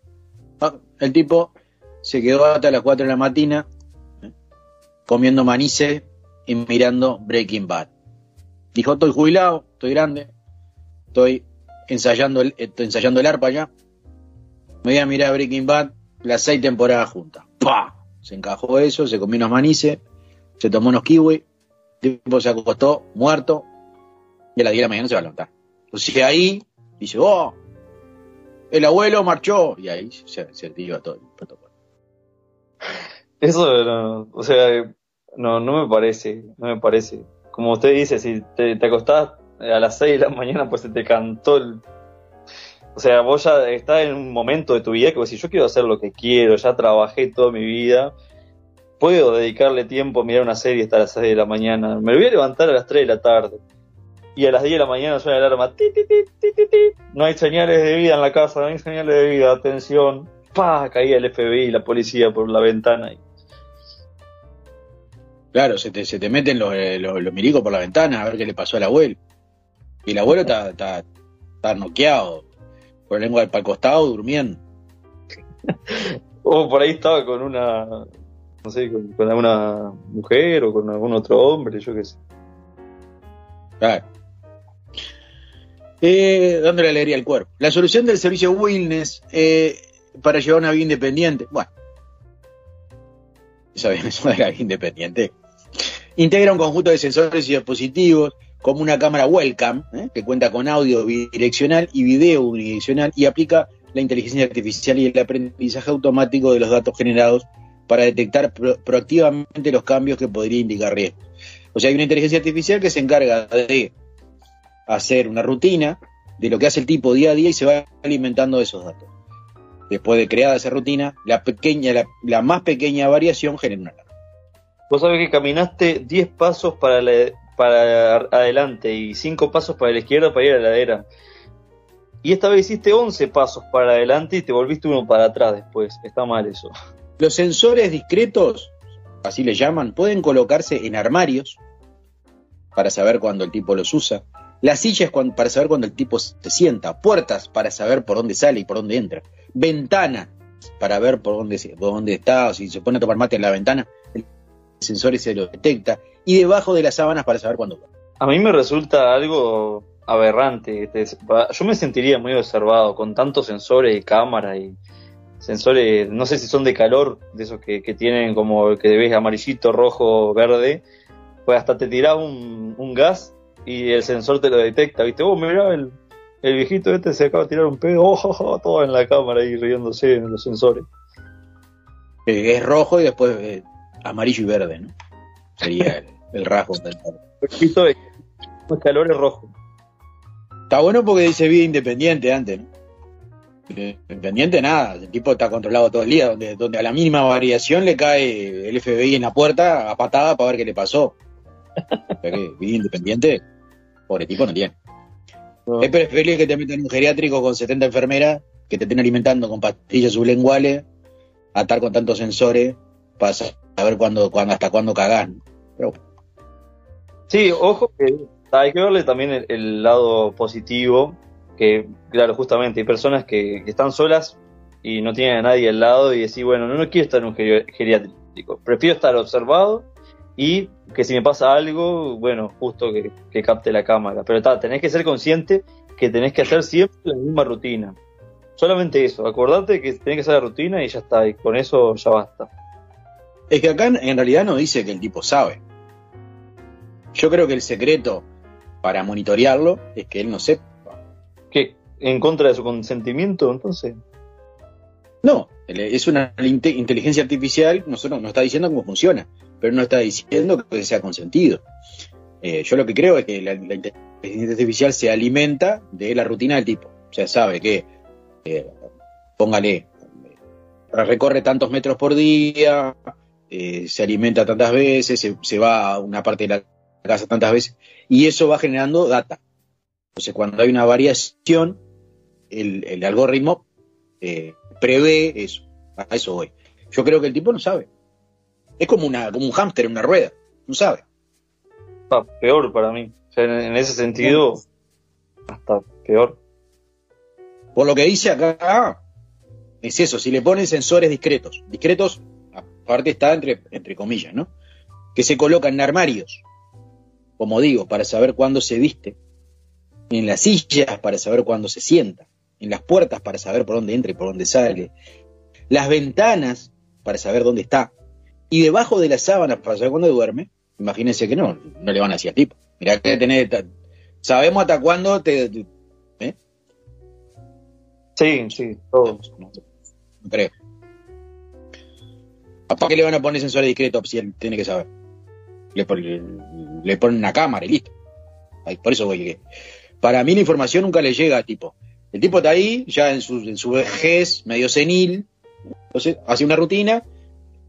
Ah, El tipo se quedó hasta las 4 de la mañana ¿eh? comiendo manice y mirando Breaking Bad. Dijo, estoy jubilado, estoy grande, estoy ensayando el, ensayando el arpa ya. Me voy a mirar Breaking Bad las seis temporadas juntas. ¡Pah! Se encajó eso, se comió unos manices, se tomó unos kiwi, el tipo se acostó muerto y a las 10 de la mañana se va a levantar. Entonces ahí dice, oh, el abuelo marchó y ahí se, se activa todo el protocolo. Eso, no, o sea, no, no me parece, no me parece. Como usted dice, si te, te acostás a las 6 de la mañana, pues se te cantó el... O sea, vos ya estás en un momento de tu vida que vos decís, yo quiero hacer lo que quiero, ya trabajé toda mi vida, puedo dedicarle tiempo a mirar una serie hasta las 6 de la mañana, me voy a levantar a las 3 de la tarde. Y a las 10 de la mañana suena el alarma, ti, ti, ti, ti, ti, ti. no hay señales de vida en la casa, no hay señales de vida, atención. Pa, caía el FBI y la policía por la ventana. y- Claro, se te, se te meten los, eh, los, los milicos por la ventana a ver qué le pasó al abuelo. Y el abuelo está, está, está noqueado, con la lengua para el costado, durmiendo. O por ahí estaba con una, no sé, con, con alguna mujer o con algún otro hombre, yo qué sé. Claro. Eh, dándole alegría al cuerpo. La solución del servicio Wellness eh, para llevar una vida independiente. Bueno, esa es una vida independiente. Integra un conjunto de sensores y dispositivos como una cámara webcam ¿eh? que cuenta con audio bidireccional y video unidireccional y aplica la inteligencia artificial y el aprendizaje automático de los datos generados para detectar pro- proactivamente los cambios que podría indicar riesgo. O sea, hay una inteligencia artificial que se encarga de hacer una rutina de lo que hace el tipo día a día y se va alimentando de esos datos. Después de creada esa rutina, la pequeña, la, la más pequeña variación genera una alarma. Vos sabés que caminaste 10 pasos para, la- para adelante y 5 pasos para la izquierda para ir a la heladera. Y esta vez hiciste 11 pasos para adelante y te volviste uno para atrás después. Está mal eso. Los sensores discretos, así le llaman, pueden colocarse en armarios para saber cuándo el tipo los usa. Las sillas para saber cuándo el tipo se sienta. Puertas para saber por dónde sale y por dónde entra. Ventana para ver por dónde, dónde está o si se pone a tomar mate en la ventana. El sensor se lo detecta. Y debajo de las sábanas para saber cuándo. A mí me resulta algo aberrante. este, Yo me sentiría muy observado con tantos sensores y cámaras y sensores, no sé si son de calor, de esos que, que tienen como que ves amarillito, rojo, verde. Pues hasta te tira un, un gas y el sensor te lo detecta, ¿viste? Oh, mirá, el, el viejito este se acaba de tirar un pedo, oh, oh, oh, todo en la cámara y riéndose en los sensores. Es rojo y después eh, amarillo y verde, ¿no? Sería el, el rasgo del un calor es rojo. Está bueno porque dice vida independiente antes, ¿no? Eh, Independiente nada, el tipo está controlado todo el día, donde, donde a la mínima variación le cae el FBI en la puerta a patada para ver qué le pasó. Vida independiente, pobre tipo no tiene. Es preferible que te metan en un geriátrico con 70 enfermeras que te estén alimentando con pastillas sublinguales a estar con tantos sensores para saber cuándo, cuándo, hasta cuándo cagás. ¿no? Pero Sí, ojo que hay que verle también el, el lado positivo, que claro, justamente hay personas que, que están solas y no tienen a nadie al lado y decir, bueno, no, no quiero estar en un geri- geriátrico, prefiero estar observado y que si me pasa algo, bueno, justo que, que capte la cámara. Pero está, tenés que ser consciente que tenés que hacer siempre la misma rutina. Solamente eso, acordate que tenés que hacer la rutina y ya está, y con eso ya basta. Es que acá en realidad no dice que el tipo sabe. Yo creo que el secreto para monitorearlo es que él no sepa. ¿Qué? ¿En contra de su consentimiento, entonces? No, es una inte- inteligencia artificial, nosotros nos está diciendo cómo funciona, pero no está diciendo que sea consentido. Eh, yo lo que creo es que la, inteligencia artificial se alimenta de la rutina del tipo. O sea, sabe que, eh, póngale, eh, recorre tantos metros por día, se alimenta tantas veces, se, va a una parte de la casa tantas veces, y eso va generando data. Entonces, cuando hay una variación, el, el algoritmo prevé eso. A eso voy. Yo creo que el tipo no sabe. Es como, una, como un hámster en una rueda. No sabe. Está peor para mí. O sea, en, en ese sentido, hasta peor. Por lo que dice acá, es eso. Si le ponen sensores discretos, discretos, aparte está entre, entre comillas, ¿no? Que se colocan en armarios, como digo, para saber cuándo se viste, en las sillas para saber cuándo se sienta, en las puertas para saber por dónde entra y por dónde sale, las ventanas para saber dónde está, y debajo de las sábanas para saber cuándo duerme, imagínense que no, no le van a decir al tipo. Mirá que tenés, sabemos hasta cuándo te, te- ¿eh? Sí, sí, todos. No creo. ¿Para qué le van a poner sensores discretos si él tiene que saber? Le, le, le ponen una cámara y listo. Ay, por eso voy que. Para mí la información nunca le llega al tipo. El tipo está ahí, ya en su, en su vejez, medio senil. Entonces, hace una rutina.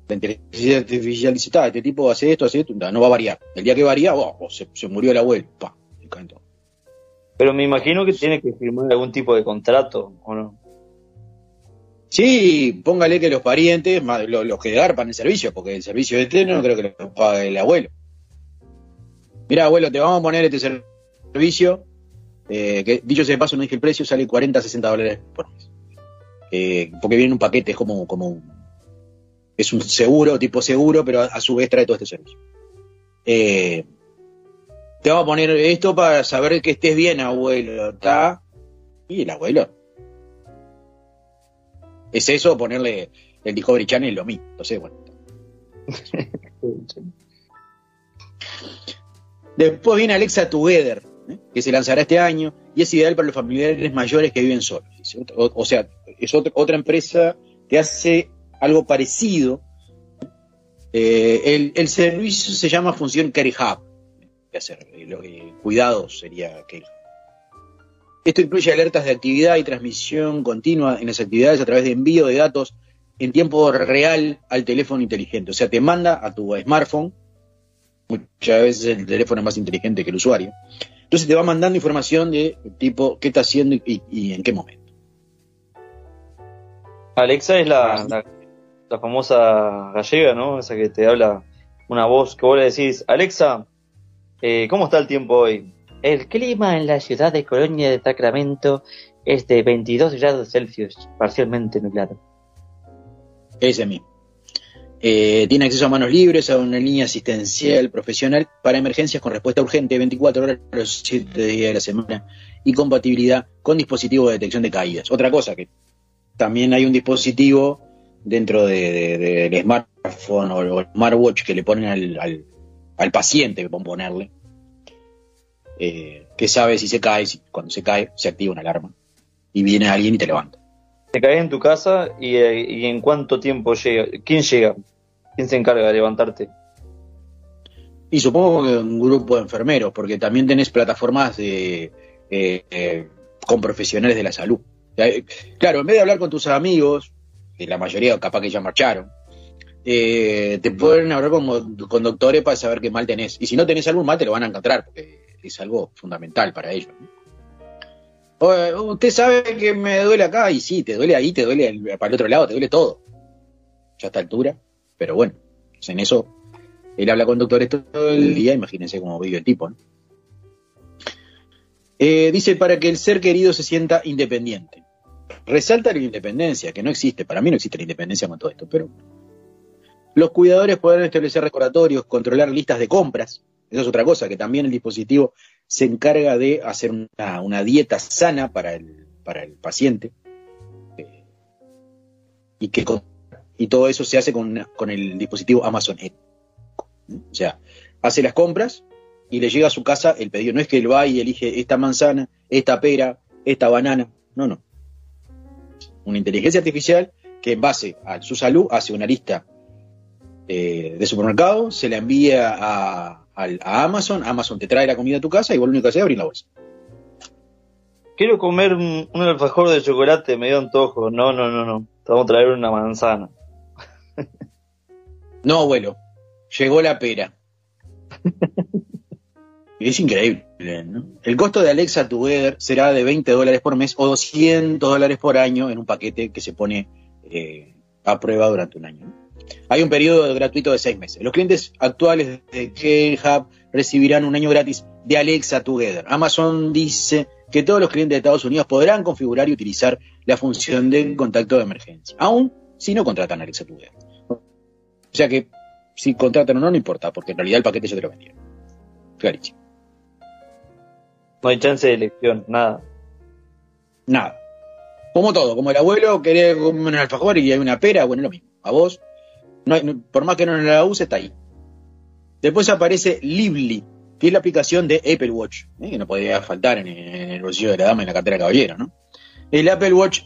La inteligencia artificial dice, "Ta, este tipo hace esto, hace esto, no va a variar. El día que varía, oh, oh, se, se murió el abuelo. Pa. Pero me imagino que tiene que firmar algún tipo de contrato, ¿o no? Sí, póngale que los parientes, más lo- los, que garpan el servicio, porque el servicio este no creo que lo pague el abuelo. Mira, abuelo, te vamos a poner este ser- servicio, eh, que dicho sea de paso, no dije el precio, sale 40, 60 dólares por mes. Eh, porque viene en un paquete, es como, como un- es un seguro, tipo seguro, pero a, su vez trae todo este servicio. Eh, te vamos a poner esto para saber que estés bien, abuelo, ¿está? Y el abuelo, es eso ponerle el Discovery Channel lo mismo. Entonces, bueno. Después viene Alexa Together, ¿eh? que se lanzará este año y es ideal para los familiares mayores que viven solos. O, sea, es otra, otra empresa que hace algo parecido. Eh, el, el servicio se llama Función Care Hub. Que hacer, eh, lo que- cuidados sería Hub. Esto incluye alertas de actividad y transmisión continua en las actividades a través de envío de datos en tiempo real al teléfono inteligente. O sea, te manda a tu smartphone, muchas veces el teléfono es más inteligente que el usuario. Entonces te va mandando información de tipo qué está haciendo y, y- y en qué momento. Alexa es la, la, la famosa gallega, ¿no? Esa que te habla una voz que vos le decís, Alexa, eh, ¿cómo está el tiempo hoy? El clima en la ciudad de Colonia de Sacramento es de 22 grados Celsius, parcialmente nublado. Ese mismo. Eh, tiene acceso a manos libres a una línea asistencial profesional para emergencias con respuesta urgente 24 horas los 7 días de la semana y compatibilidad con dispositivo de detección de caídas. Otra cosa que también hay un dispositivo dentro de- de- de- del smartphone o, el smartwatch que le ponen al, al- al paciente, que ponerle, eh, que sabe si se cae, si- cuando se cae se activa una alarma y viene alguien y te levanta. Te caes en tu casa y, eh, y en cuánto tiempo llega. ¿Quién llega? ¿Quién se encarga de levantarte? Y supongo que un grupo de enfermeros, porque también tenés plataformas de, eh, eh, con profesionales de la salud. Claro, en vez de hablar con tus amigos, que la mayoría capaz que ya marcharon, eh, te pueden hablar con, con doctores para saber qué mal tenés. Y si no tenés algún mal, te lo van a encontrar, porque es algo fundamental para ellos. usted sabe que me duele acá, y sí, te duele ahí, te duele el- para el otro lado, te duele todo. Ya a esta altura, pero bueno, en eso él habla con doctores todo el día, imagínense cómo vive el tipo, ¿no? Eh, dice, para que el ser querido se sienta independiente. Resalta la independencia, que no existe, para mí no existe la independencia con todo esto, pero los cuidadores podrán establecer recordatorios, controlar listas de compras, eso es otra cosa, que también el dispositivo se encarga de hacer una, dieta sana para el, para el paciente, eh, y, que y todo eso se hace con, con el dispositivo Amazon Echo. O sea, hace las compras y le llega a su casa el pedido. No es que él va y elige esta manzana, esta pera, esta banana. No, no. Una inteligencia artificial que en base a su salud hace una lista eh, de supermercado, se la envía a, Amazon, Amazon te trae la comida a tu casa y vos lo único que haces es abrir la bolsa. Quiero comer un, un alfajor de chocolate, me dio antojo. No, no, no, no. Te vamos a traer una manzana. No, abuelo, llegó la pera. es increíble, ¿no? El costo de Alexa Together será de 20 dólares por mes o 200 dólares por año en un paquete que se pone eh, a prueba durante un año. Hay un periodo gratuito de seis meses. Los clientes actuales de K-Hub recibirán un año gratis de Alexa Together. Amazon dice que todos los clientes de Estados Unidos podrán configurar y utilizar la función de contacto de emergencia, aún si no contratan Alexa Together. O sea que si contratan o no, no importa, porque en realidad el paquete ya te lo vendieron. Clarísimo. No hay chance de elección, nada. Nada. Como todo, como el abuelo quería comer un alfajor y hay una pera, bueno, es lo mismo. A vos, no hay- por más que no la use, está ahí. Después aparece Lively, que es la aplicación de Apple Watch, ¿eh? que no podía faltar en, el bolsillo de la dama en la cartera de caballero, ¿no? El Apple Watch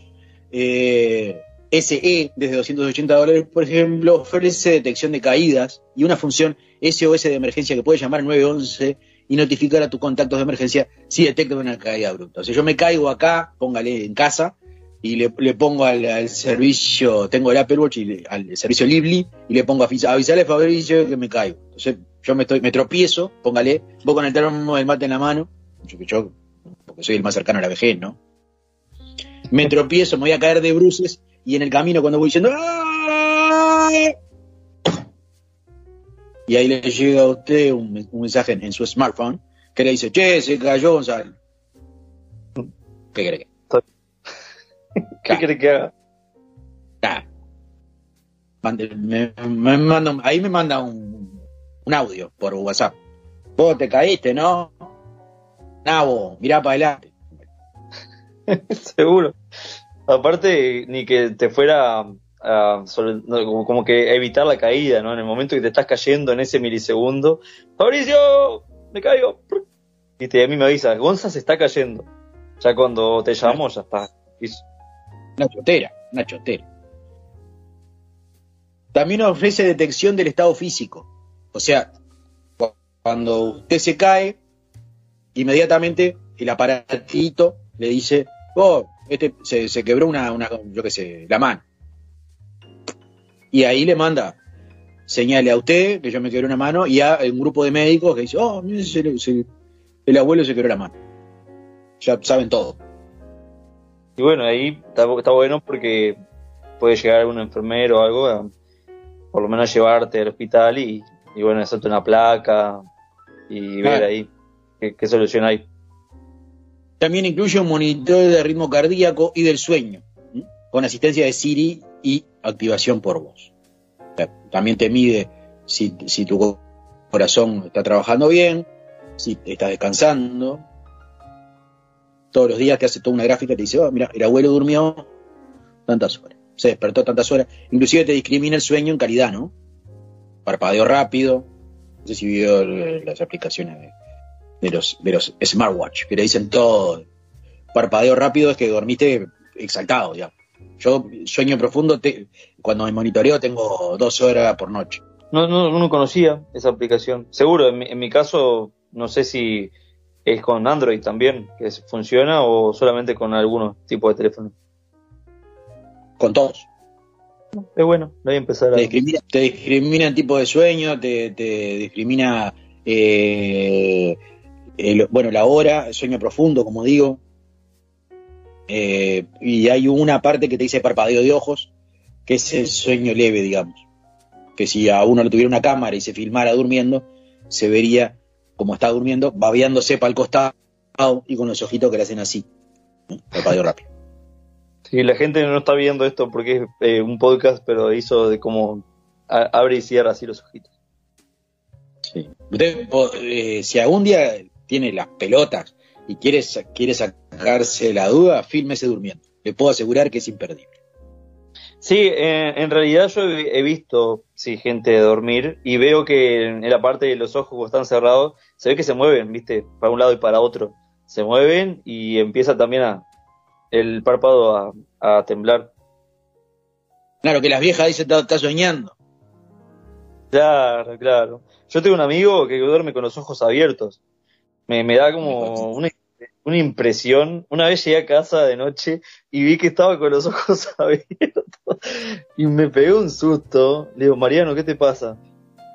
eh, SE, desde 280 dólares, por ejemplo, ofrece detección de caídas y una función SOS de emergencia que puede llamar al 911 y notificar a tus contactos de emergencia si detecta una caída abrupta. O sea, yo me caigo acá, póngale en casa, y le, le pongo al, servicio, tengo el Apple Watch y al servicio Lively, y le pongo avisa- avisarle a Fabricio que me caigo. Entonces, yo me estoy, me tropiezo, póngale, vos con el termo del mate en la mano, yo, yo, porque soy el más cercano a la vejez, ¿no? Me tropiezo, me voy a caer de bruces, y en el camino cuando voy diciendo "¡Ay!", y ahí le llega a usted un, un mensaje en, en su smartphone que le dice, che, se cayó Gonzalo. ¿Qué cree que? ¿Qué crees que haga? Me- me manda ahí me manda un, un audio por WhatsApp. Vos te caíste, ¿no? Nabo, mirá para adelante. Seguro. Aparte, ni que te fuera a, sobre- no, como, que evitar la caída, ¿no? En el momento que te estás cayendo en ese milisegundo. Fabricio, me caigo. Y te, a mí me avisa, Gonza se está cayendo. Ya cuando te llamo, ya está. Una chotera, una chotera. También ofrece detección del estado físico. O sea, cu- cuando usted se cae, inmediatamente el aparatito le dice, oh, este se, se quebró una, una, yo qué sé, la mano. Y ahí le manda señale a usted que yo me quebré una mano y a un grupo de médicos que dice, oh, mire, se le- se- el abuelo se quebró la mano. Ya saben todo. Y bueno, ahí está, está bueno porque puede llegar algún enfermero o algo, a, por lo menos llevarte al hospital y, y bueno, hacerte una placa y ver ahí qué, qué solución hay. También incluye un monitor de ritmo cardíaco y del sueño, con asistencia de Siri y activación por voz. También te mide si, si tu corazón está trabajando bien, si estás descansando. Todos los días te hace toda una gráfica y te dice, oh, mira, el abuelo durmió tantas horas, se despertó tantas horas. Inclusive te discrimina el sueño en calidad, ¿no? Parpadeo rápido. No sé si vio las aplicaciones de, de los, de los smartwatch, que te dicen todo. Parpadeo rápido es que dormiste exaltado, digamos. Yo sueño profundo, te- cuando me monitoreo tengo dos horas por noche. No, no, no conocía esa aplicación. Seguro, en mi, en mi caso, no sé si es con Android también, que funciona, o solamente con algunos tipos de teléfono. Con todos. Es bueno, voy a empezar a... Te discrimina, te discrimina el tipo de sueño, te, te discrimina, eh, el- bueno, la hora, el sueño profundo, como digo. Eh, y hay una parte que te dice parpadeo de ojos, que es el sueño leve, digamos. Que si a uno le tuviera una cámara y se filmara durmiendo, se vería como está durmiendo, babeándose para el costado y con los ojitos que le hacen así. ¿no? Parpadeo rápido. Sí, la gente no está viendo esto porque es eh, un podcast, pero hizo de como a- abre y cierra así los ojitos. Usted, eh, si algún día tiene las pelotas y quiere, sa- quiere sacarse la duda, fílmese durmiendo. Le puedo asegurar que es imperdible. Sí, eh, en realidad yo he, he visto, sí, gente dormir y veo que en la parte de los ojos cuando están cerrados, se ve que se mueven, viste, para un lado y para otro. Se mueven y empieza también a, el párpado a, a temblar. Claro, que las viejas dicen está, está soñando. Claro, claro. Yo tengo un amigo que duerme con los ojos abiertos. Me, me da como una, una impresión. Una vez llegué a casa de noche y vi que estaba con los ojos abiertos y me pegué un susto. Le digo, Mariano, ¿qué te pasa?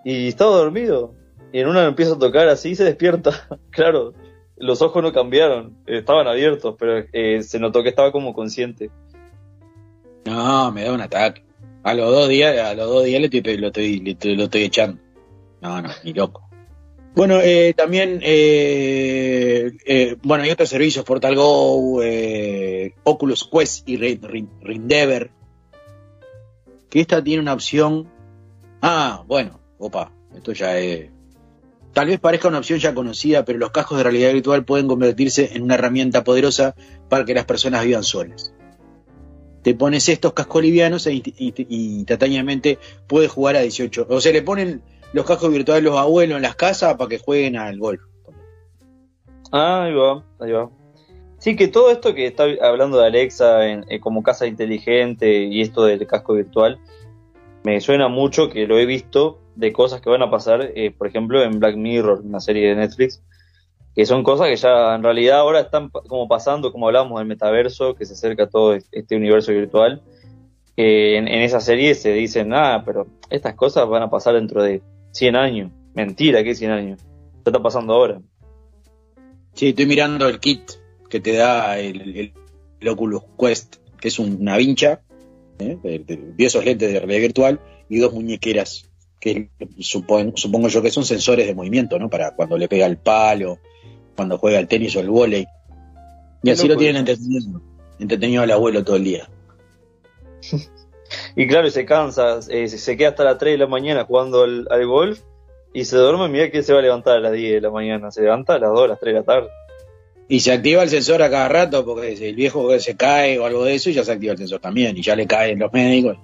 Y estaba dormido. Y en una me empieza a tocar así y se despierta. claro, los ojos no cambiaron, estaban abiertos, pero eh, se notó que estaba como consciente. No, me da un ataque. A los dos días, a los dos días le estoy- lo, estoy- lo estoy echando. No, no, ni loco. Bueno, eh, también, eh, eh, bueno, hay otros servicios, Portal Go, eh, Oculus Quest y Ri- Ri- Rindever, que esta tiene una opción. Ah, bueno, opa, esto ya es. Tal vez parezca una opción ya conocida, pero los cascos de realidad virtual pueden convertirse en una herramienta poderosa para que las personas vivan solas. Te pones estos cascos livianos e inst- instantáneamente puedes jugar a 18. O sea, le ponen los cascos virtuales los abuelos en las casas para que jueguen al golf. Ah, ahí va, ahí va. Sí, que todo esto que está hablando de Alexa en- eh, como casa inteligente y esto del casco virtual, me suena mucho que lo he visto de cosas que van a pasar, eh, por ejemplo, en Black Mirror, una serie de Netflix, que son cosas que ya en realidad ahora están como pasando, como hablamos del metaverso, que se acerca a todo est- este universo virtual. que en, en esa serie se dicen, ah, pero estas cosas van a pasar dentro de 100 años. Mentira, que 100 años. ¿Qué está pasando ahora? Sí, estoy mirando el kit que te da el, el- el Oculus Quest, que es un- una vincha, ¿eh? de, de- de esos lentes de realidad virtual, y dos muñequeras, que supon- supongo yo que son sensores de movimiento, ¿no? Para cuando le pega el palo, cuando juega al tenis o el vóley. Y así lo tienen entretenido, entretenido al abuelo todo el día. Y claro, y se cansa, eh, se, queda hasta las 3 de la mañana jugando al, al golf y se duerme, mira que se va a levantar a las 10 de la mañana, se levanta a las 2, a las 3 de la tarde. Y se activa el sensor a cada rato, porque el viejo se cae o algo de eso, ya se activa el sensor también, y ya le caen los médicos.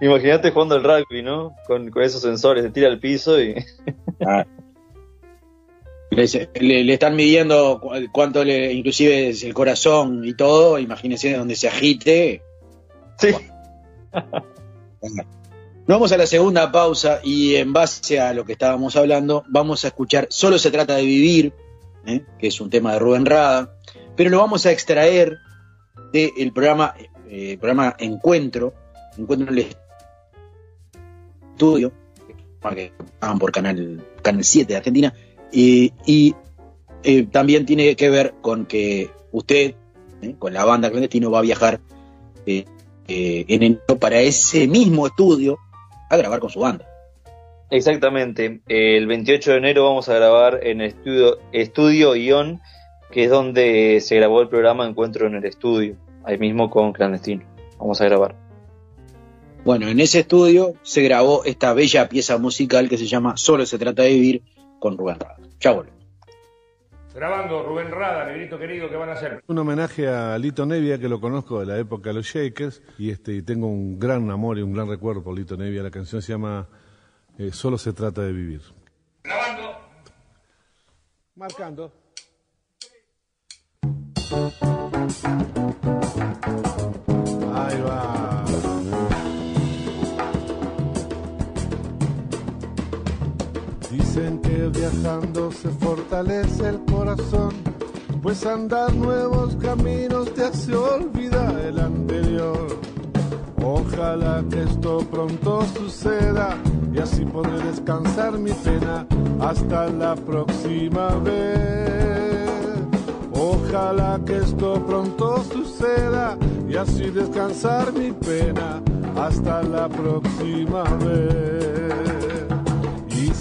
Imagínate jugando al rugby, ¿no? Con, con esos sensores, se tira al piso y... Ah. Le, le- le están midiendo cu- cuánto le, inclusive es el corazón y todo, imagínense donde se agite. Sí. Vamos a la segunda pausa y en base a lo que estábamos hablando, vamos a escuchar Solo se trata de vivir, ¿eh? que es un tema de Rubén Rada, pero lo vamos a extraer del programa, eh, programa Encuentro, Encuentro en el estudio, que estaban por Canal, Canal 7 de Argentina, y, eh, también tiene que ver con que usted, con la banda clandestino, va a viajar eh, en enero para ese mismo estudio a grabar con su banda. Exactamente. El 28 de enero vamos a grabar en el estudio, estudio Ion, que es donde se grabó el programa Encuentro en el Estudio, ahí mismo con Clandestino. Vamos a grabar. Bueno, en ese estudio se grabó esta bella pieza musical que se llama Solo se trata de vivir con Rubén Rada. Ya volvemos. Grabando Rubén Rada, negrito querido, ¿qué van a hacer? Un homenaje a Lito Nevia, que lo conozco de la época de los Shakers, y este y tengo un gran amor y un gran recuerdo por Lito Nevia. La canción se llama eh, Solo se trata de vivir. Grabando. Marcando. Que viajando se fortalece el corazón, pues andar nuevos caminos te hace olvidar el anterior. Ojalá que esto pronto suceda y así podré descansar mi pena hasta la próxima vez. Ojalá que esto pronto suceda y así descansar mi pena hasta la próxima vez.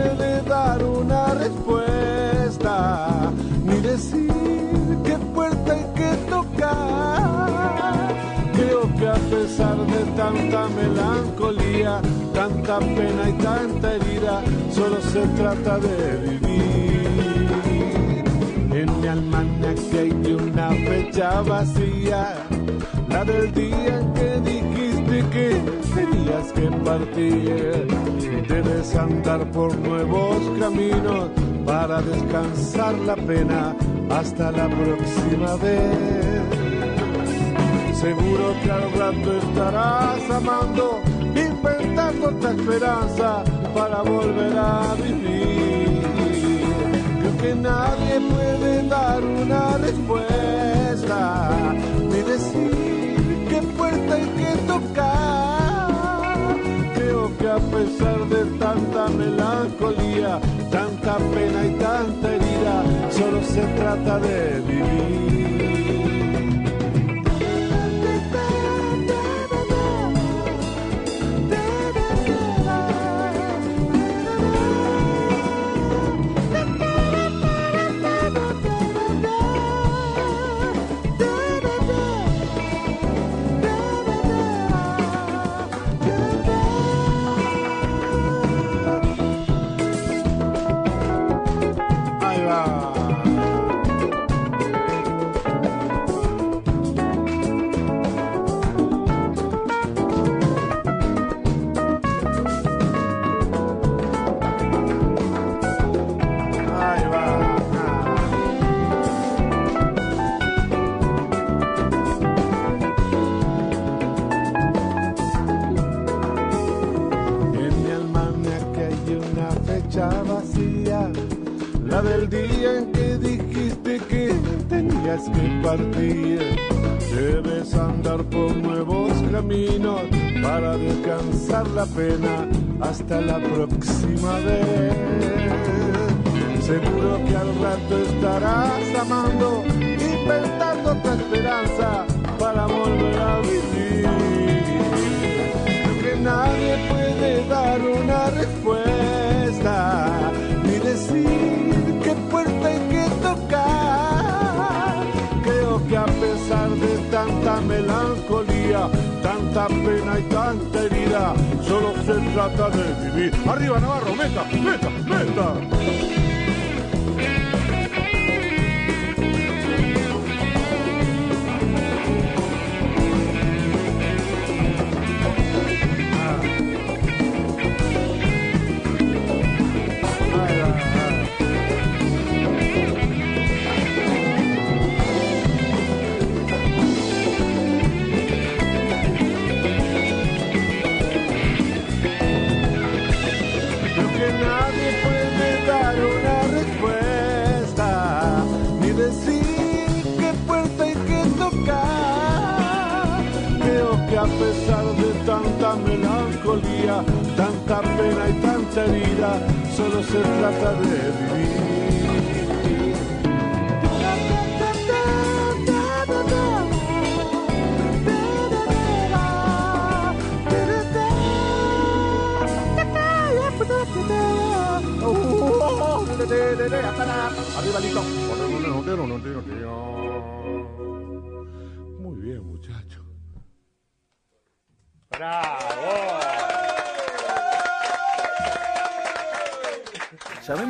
puede dar una respuesta, ni decir qué puerta hay que tocar. Creo que a pesar de tanta melancolía, tanta pena y tanta herida, solo se trata de vivir. En mi almanaque hay una fecha vacía, la del día en que dijiste que tenías que partir. Debes andar por nuevos caminos para descansar la pena hasta la próxima vez. Seguro que al rato estarás amando, inventando otra esperanza para volver a vivir. Creo que nadie puede dar una respuesta, ni decir a pesar de tanta melancolía, tanta pena y tanta herida, solo se trata de vivir. Debes andar por nuevos caminos para descansar la pena hasta la próxima vez. Seguro que al rato estarás amando, inventando tu esperanza tanta melancolía, tanta pena y tanta herida, solo se trata de vivir. Arriba Navarro, meta, meta, meta. Tanta pena y tanta herida, solo se trata de vivir. Arriba, Lito.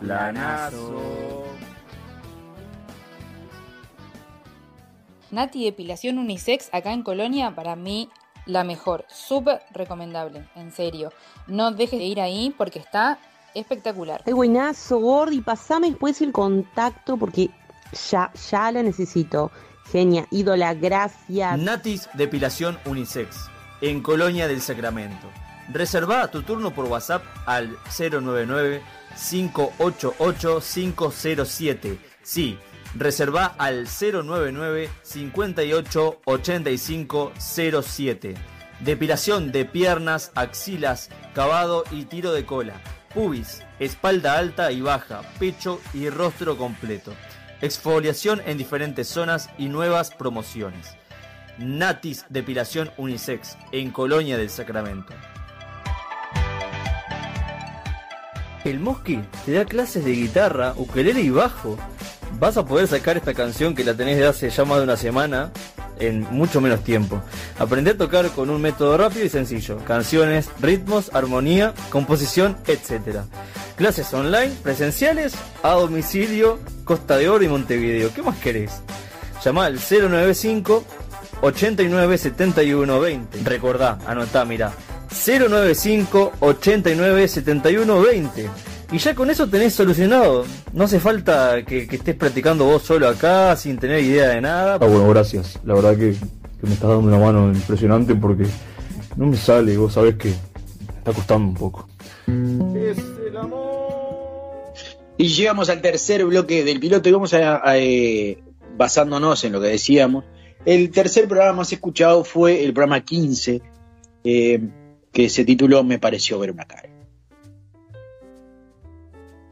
Planazo. Nati Depilación Unisex acá en Colonia, para mí la mejor. Súper recomendable, en serio. No dejes de ir ahí porque está espectacular. Ay, buenazo, Gordi, pasame después el contacto porque ya, ya la necesito. Genia, ídola, gracias. Natis Depilación Unisex, en Colonia del Sacramento. Reserva tu turno por WhatsApp al 099-588-507. Sí, reserva al 099-588507. Depilación de piernas, axilas, cavado y tiro de cola. Pubis, espalda alta y baja, pecho y rostro completo. Exfoliación en diferentes zonas y nuevas promociones. Natis Depilación Unisex en Colonia del Sacramento. El Mosqui te da clases de guitarra, ukelele y bajo. Vas a poder sacar esta canción que la tenés de hace ya más de una semana en mucho menos tiempo. Aprende a tocar con un método rápido y sencillo. Canciones, ritmos, armonía, composición, etc. Clases online, presenciales, a domicilio, Costa de Oro y Montevideo. ¿Qué más querés? Llama al 095 89 71 20. Recordá, anotá, mirá. 095 89 71 20. Y ya con eso tenés solucionado. No hace falta que, que estés practicando vos solo acá sin tener idea de nada. Ah, bueno, gracias. La verdad que, que me estás dando una mano impresionante porque no me sale y vos sabés que me está costando un poco. Y llegamos al tercer bloque del piloto y vamos a, a, eh, basándonos en lo que decíamos. El tercer programa más escuchado fue el programa 15, eh, que se tituló Me pareció ver una cara.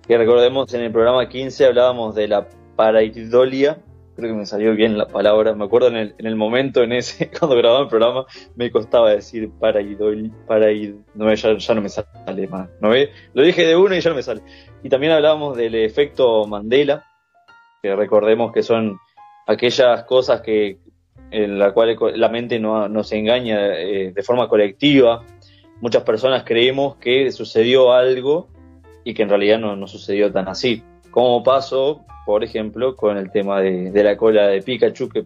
Que recordemos, en el programa 15 hablábamos de la paraidolia. Creo que me salió bien la palabra. Me acuerdo en el, en el momento, en ese, cuando grababa el programa, me costaba decir paraidol, paraid, no, ya, ya no me sale más. ¿no ve? Lo dije de uno y ya no me sale. Y también hablábamos del efecto Mandela, que recordemos que son aquellas cosas que en la cual la mente no, nos engaña eh, de forma colectiva. Muchas personas creemos que sucedió algo y que en realidad no, no sucedió tan así. Como pasó, por ejemplo, con el tema de, de, la cola de Pikachu, que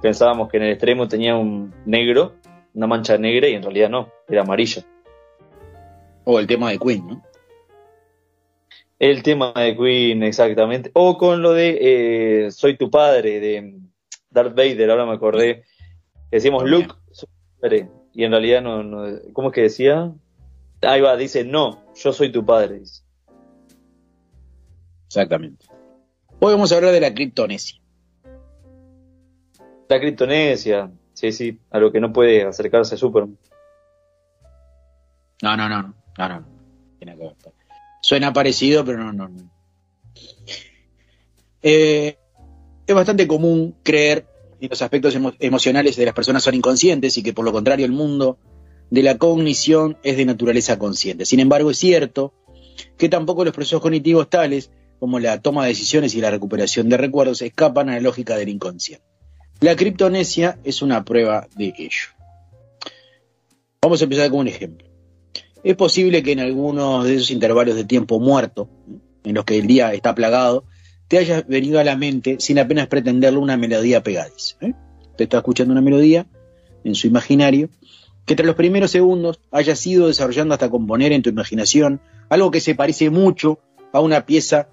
pensábamos que en el extremo tenía un negro, una mancha negra, y en realidad no, era amarilla. O el tema de Queen, ¿no? El tema de Queen, exactamente. O con lo de eh, Soy tu padre, de Darth Vader, ahora me acordé. Decimos Luke, soy tu padre. Y en realidad no, no. ¿Cómo es que decía? Ahí va, dice, no, yo soy tu padre. Dice. Exactamente. Hoy vamos a hablar de la criptonesia. La criptonesia, sí, sí, a lo que no puede acercarse Superman. No, no, no, no, no, no. Tiene que ver. Suena parecido, pero no, no, no. Eh, es bastante común creer que los aspectos emo emocionales de las personas son inconscientes y que por lo contrario el mundo de la cognición es de naturaleza consciente. Sin embargo, es cierto que tampoco los procesos cognitivos tales como la toma de decisiones y la recuperación de recuerdos escapan a la lógica del inconsciente. La criptonesia es una prueba de ello. Vamos a empezar con un ejemplo. Es posible que en algunos de esos intervalos de tiempo muerto, en los que el día está plagado, te haya venido a la mente, sin apenas pretenderlo, una melodía pegadiza. ¿eh? Te está escuchando una melodía en su imaginario, que tras los primeros segundos haya ido desarrollando hasta componer en tu imaginación algo que se parece mucho a una pieza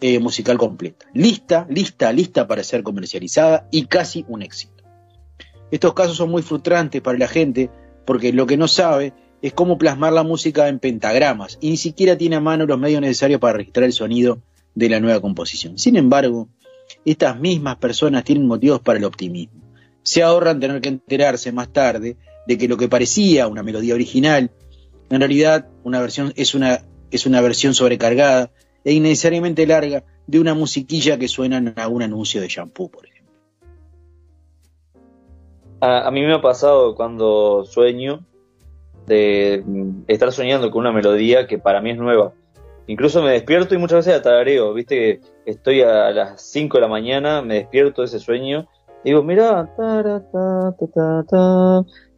eh, musical completa. Lista, lista, lista para ser comercializada y casi un éxito. Estos casos son muy frustrantes para la gente porque lo que no sabe es cómo plasmar la música en pentagramas y ni siquiera tiene a mano los medios necesarios para registrar el sonido de la nueva composición. Sin embargo, estas mismas personas tienen motivos para el optimismo. Se ahorran tener que enterarse más tarde de que lo que parecía una melodía original, en realidad una versión es una, es una versión sobrecargada e innecesariamente larga de una musiquilla que suena en algún anuncio de shampoo, por ejemplo. A, a mí me ha pasado cuando sueño de estar soñando con una melodía que para mí es nueva. Incluso me despierto y muchas veces la tarareo, viste que estoy a las 5 de la mañana, me despierto de ese sueño, y digo, mira,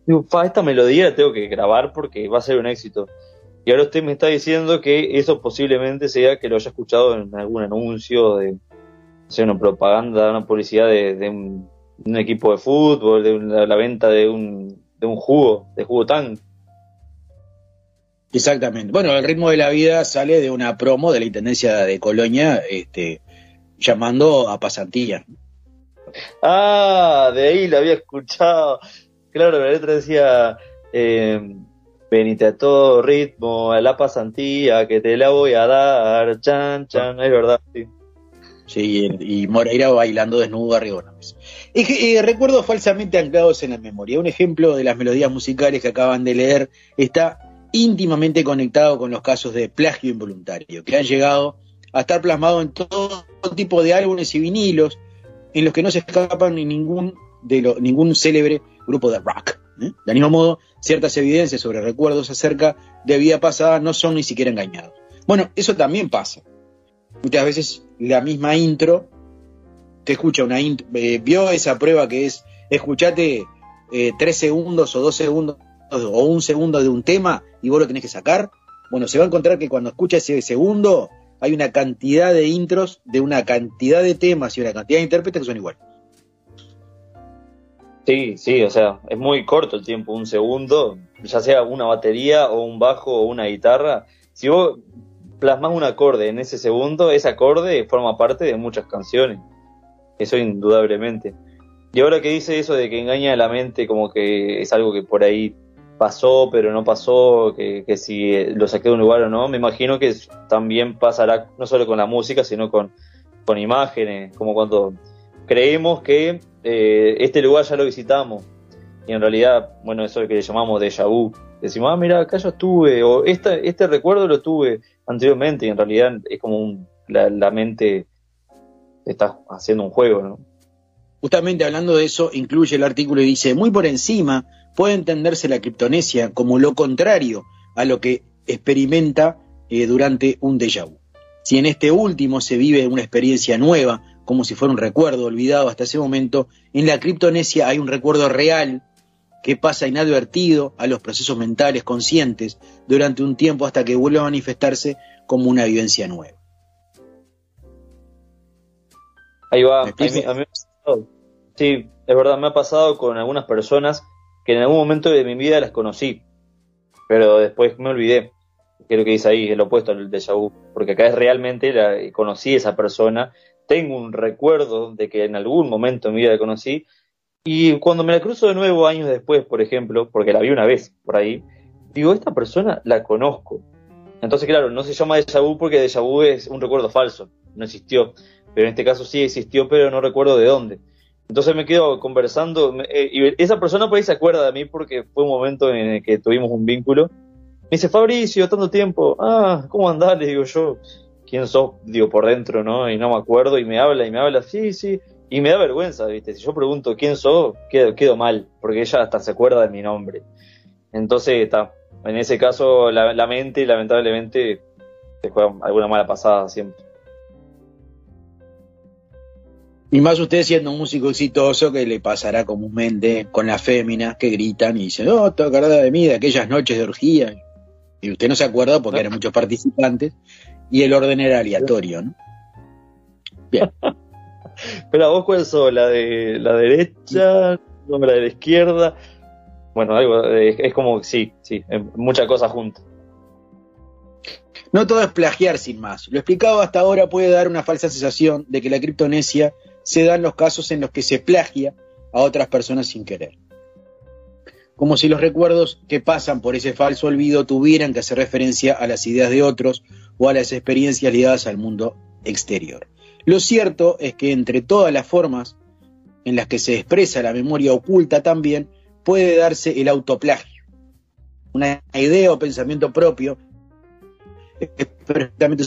digo, fa, esta melodía la tengo que grabar porque va a ser un éxito. Y ahora usted me está diciendo que eso posiblemente sea que lo haya escuchado en algún anuncio de, no una propaganda, una publicidad de, de un, un equipo de fútbol, de la venta de un, de un jugo, de jugo tan. Exactamente. Bueno, el ritmo de la vida sale de una promo de la Intendencia de Colonia, este, llamando a pasantilla. Ah, de ahí la había escuchado. Claro, la letra decía, eh, venite a todo ritmo, a la pasantía, que te la voy a dar, chan, chan, es verdad, sí. Sí, y Moreira bailando desnudo arriba de una mesa. Es que, eh, recuerdos falsamente anclados en la memoria. Un ejemplo de las melodías musicales que acaban de leer está íntimamente conectado con los casos de plagio involuntario, que han llegado a estar plasmados en todo tipo de álbumes y vinilos, en los que no se escapan ni ningún, de ningún célebre grupo de rock. ¿eh? De mismo modo, ciertas evidencias sobre recuerdos acerca de vida pasada no son ni siquiera engañados. Bueno, eso también pasa. Muchas veces la misma intro, te escucha una intro, eh, vio esa prueba que es, escuchate eh, tres segundos o dos segundos o un segundo de un tema y vos lo tenés que sacar. Bueno, se va a encontrar que cuando escucha ese segundo hay una cantidad de intros de una cantidad de temas y una cantidad de intérpretes que son iguales. Sí, sí, o sea, es muy corto el tiempo, un segundo, ya sea una batería o un bajo o una guitarra. Si vos plasmas un acorde en ese segundo, ese acorde forma parte de muchas canciones. Eso indudablemente. Y ahora que dice eso de que engaña a la mente, como que es algo que por ahí pasó, pero no pasó, que, que si eh, lo saqué de un lugar o no, me imagino que es- también pasará no solo con la música, sino con, con imágenes, como cuando creemos que eh, este lugar ya lo visitamos. Y en realidad, bueno, eso que le llamamos déjà vu, decimos, ah, mira, acá yo estuve, o esta, este recuerdo lo tuve anteriormente y en realidad es como un, la, la mente está haciendo un juego, ¿no? Justamente hablando de eso, incluye el artículo y dice, muy por encima puede entenderse la criptonesia como lo contrario a lo que experimenta eh, durante un déjà vu. Si en este último se vive una experiencia nueva, como si fuera un recuerdo olvidado hasta ese momento, en la criptonesia hay un recuerdo real que pasa inadvertido a los procesos mentales conscientes durante un tiempo hasta que vuelve a manifestarse como una vivencia nueva. Ahí va. Sí, es verdad, me ha pasado con algunas personas que en algún momento de mi vida las conocí, pero después me olvidé. Creo que dice ahí, el opuesto al déjà vu, porque acá es realmente la, conocí a esa persona, tengo un recuerdo de que en algún momento de mi vida la conocí, y cuando me la cruzo de nuevo años después, por ejemplo, porque la vi una vez por ahí, digo, esta persona la conozco. Entonces, claro, no se llama déjà vu porque déjà vu es un recuerdo falso, no existió. Pero en este caso sí existió, pero no recuerdo de dónde. Entonces me quedo conversando, eh, y esa persona por ahí se acuerda de mí porque fue un momento en el que tuvimos un vínculo. Me dice, Fabricio, tanto tiempo, ah, ¿cómo andás? Le digo yo, ¿quién sos? Digo, por dentro, ¿no? Y no me acuerdo, y me habla, y me habla, sí, sí, y me da vergüenza, ¿viste? Si yo pregunto quién sos, quedo, quedo mal, porque ella hasta se acuerda de mi nombre. Entonces, está, en ese caso, la, la mente, lamentablemente, te juega alguna mala pasada siempre. Y más usted siendo un músico exitoso que le pasará comúnmente con las féminas que gritan y dicen, oh, te acordás de mí, de aquellas noches de orgía. Y usted no se acuerda porque eran muchos participantes y el orden era aleatorio, ¿no? Bien. Pero a vos cuál sos, la de la derecha, no, la de la izquierda. Bueno, algo, es, como, sí, sí, muchas cosas juntas. No todo es plagiar sin más. Lo explicado hasta ahora puede dar una falsa sensación de que la criptonesia se da en los casos en los que se plagia a otras personas sin querer. Como si los recuerdos que pasan por ese falso olvido tuvieran que hacer referencia a las ideas de otros o a las experiencias ligadas al mundo exterior. Lo cierto es que entre todas las formas en las que se expresa la memoria oculta también puede darse el autoplagio, una idea o pensamiento propio es perfectamente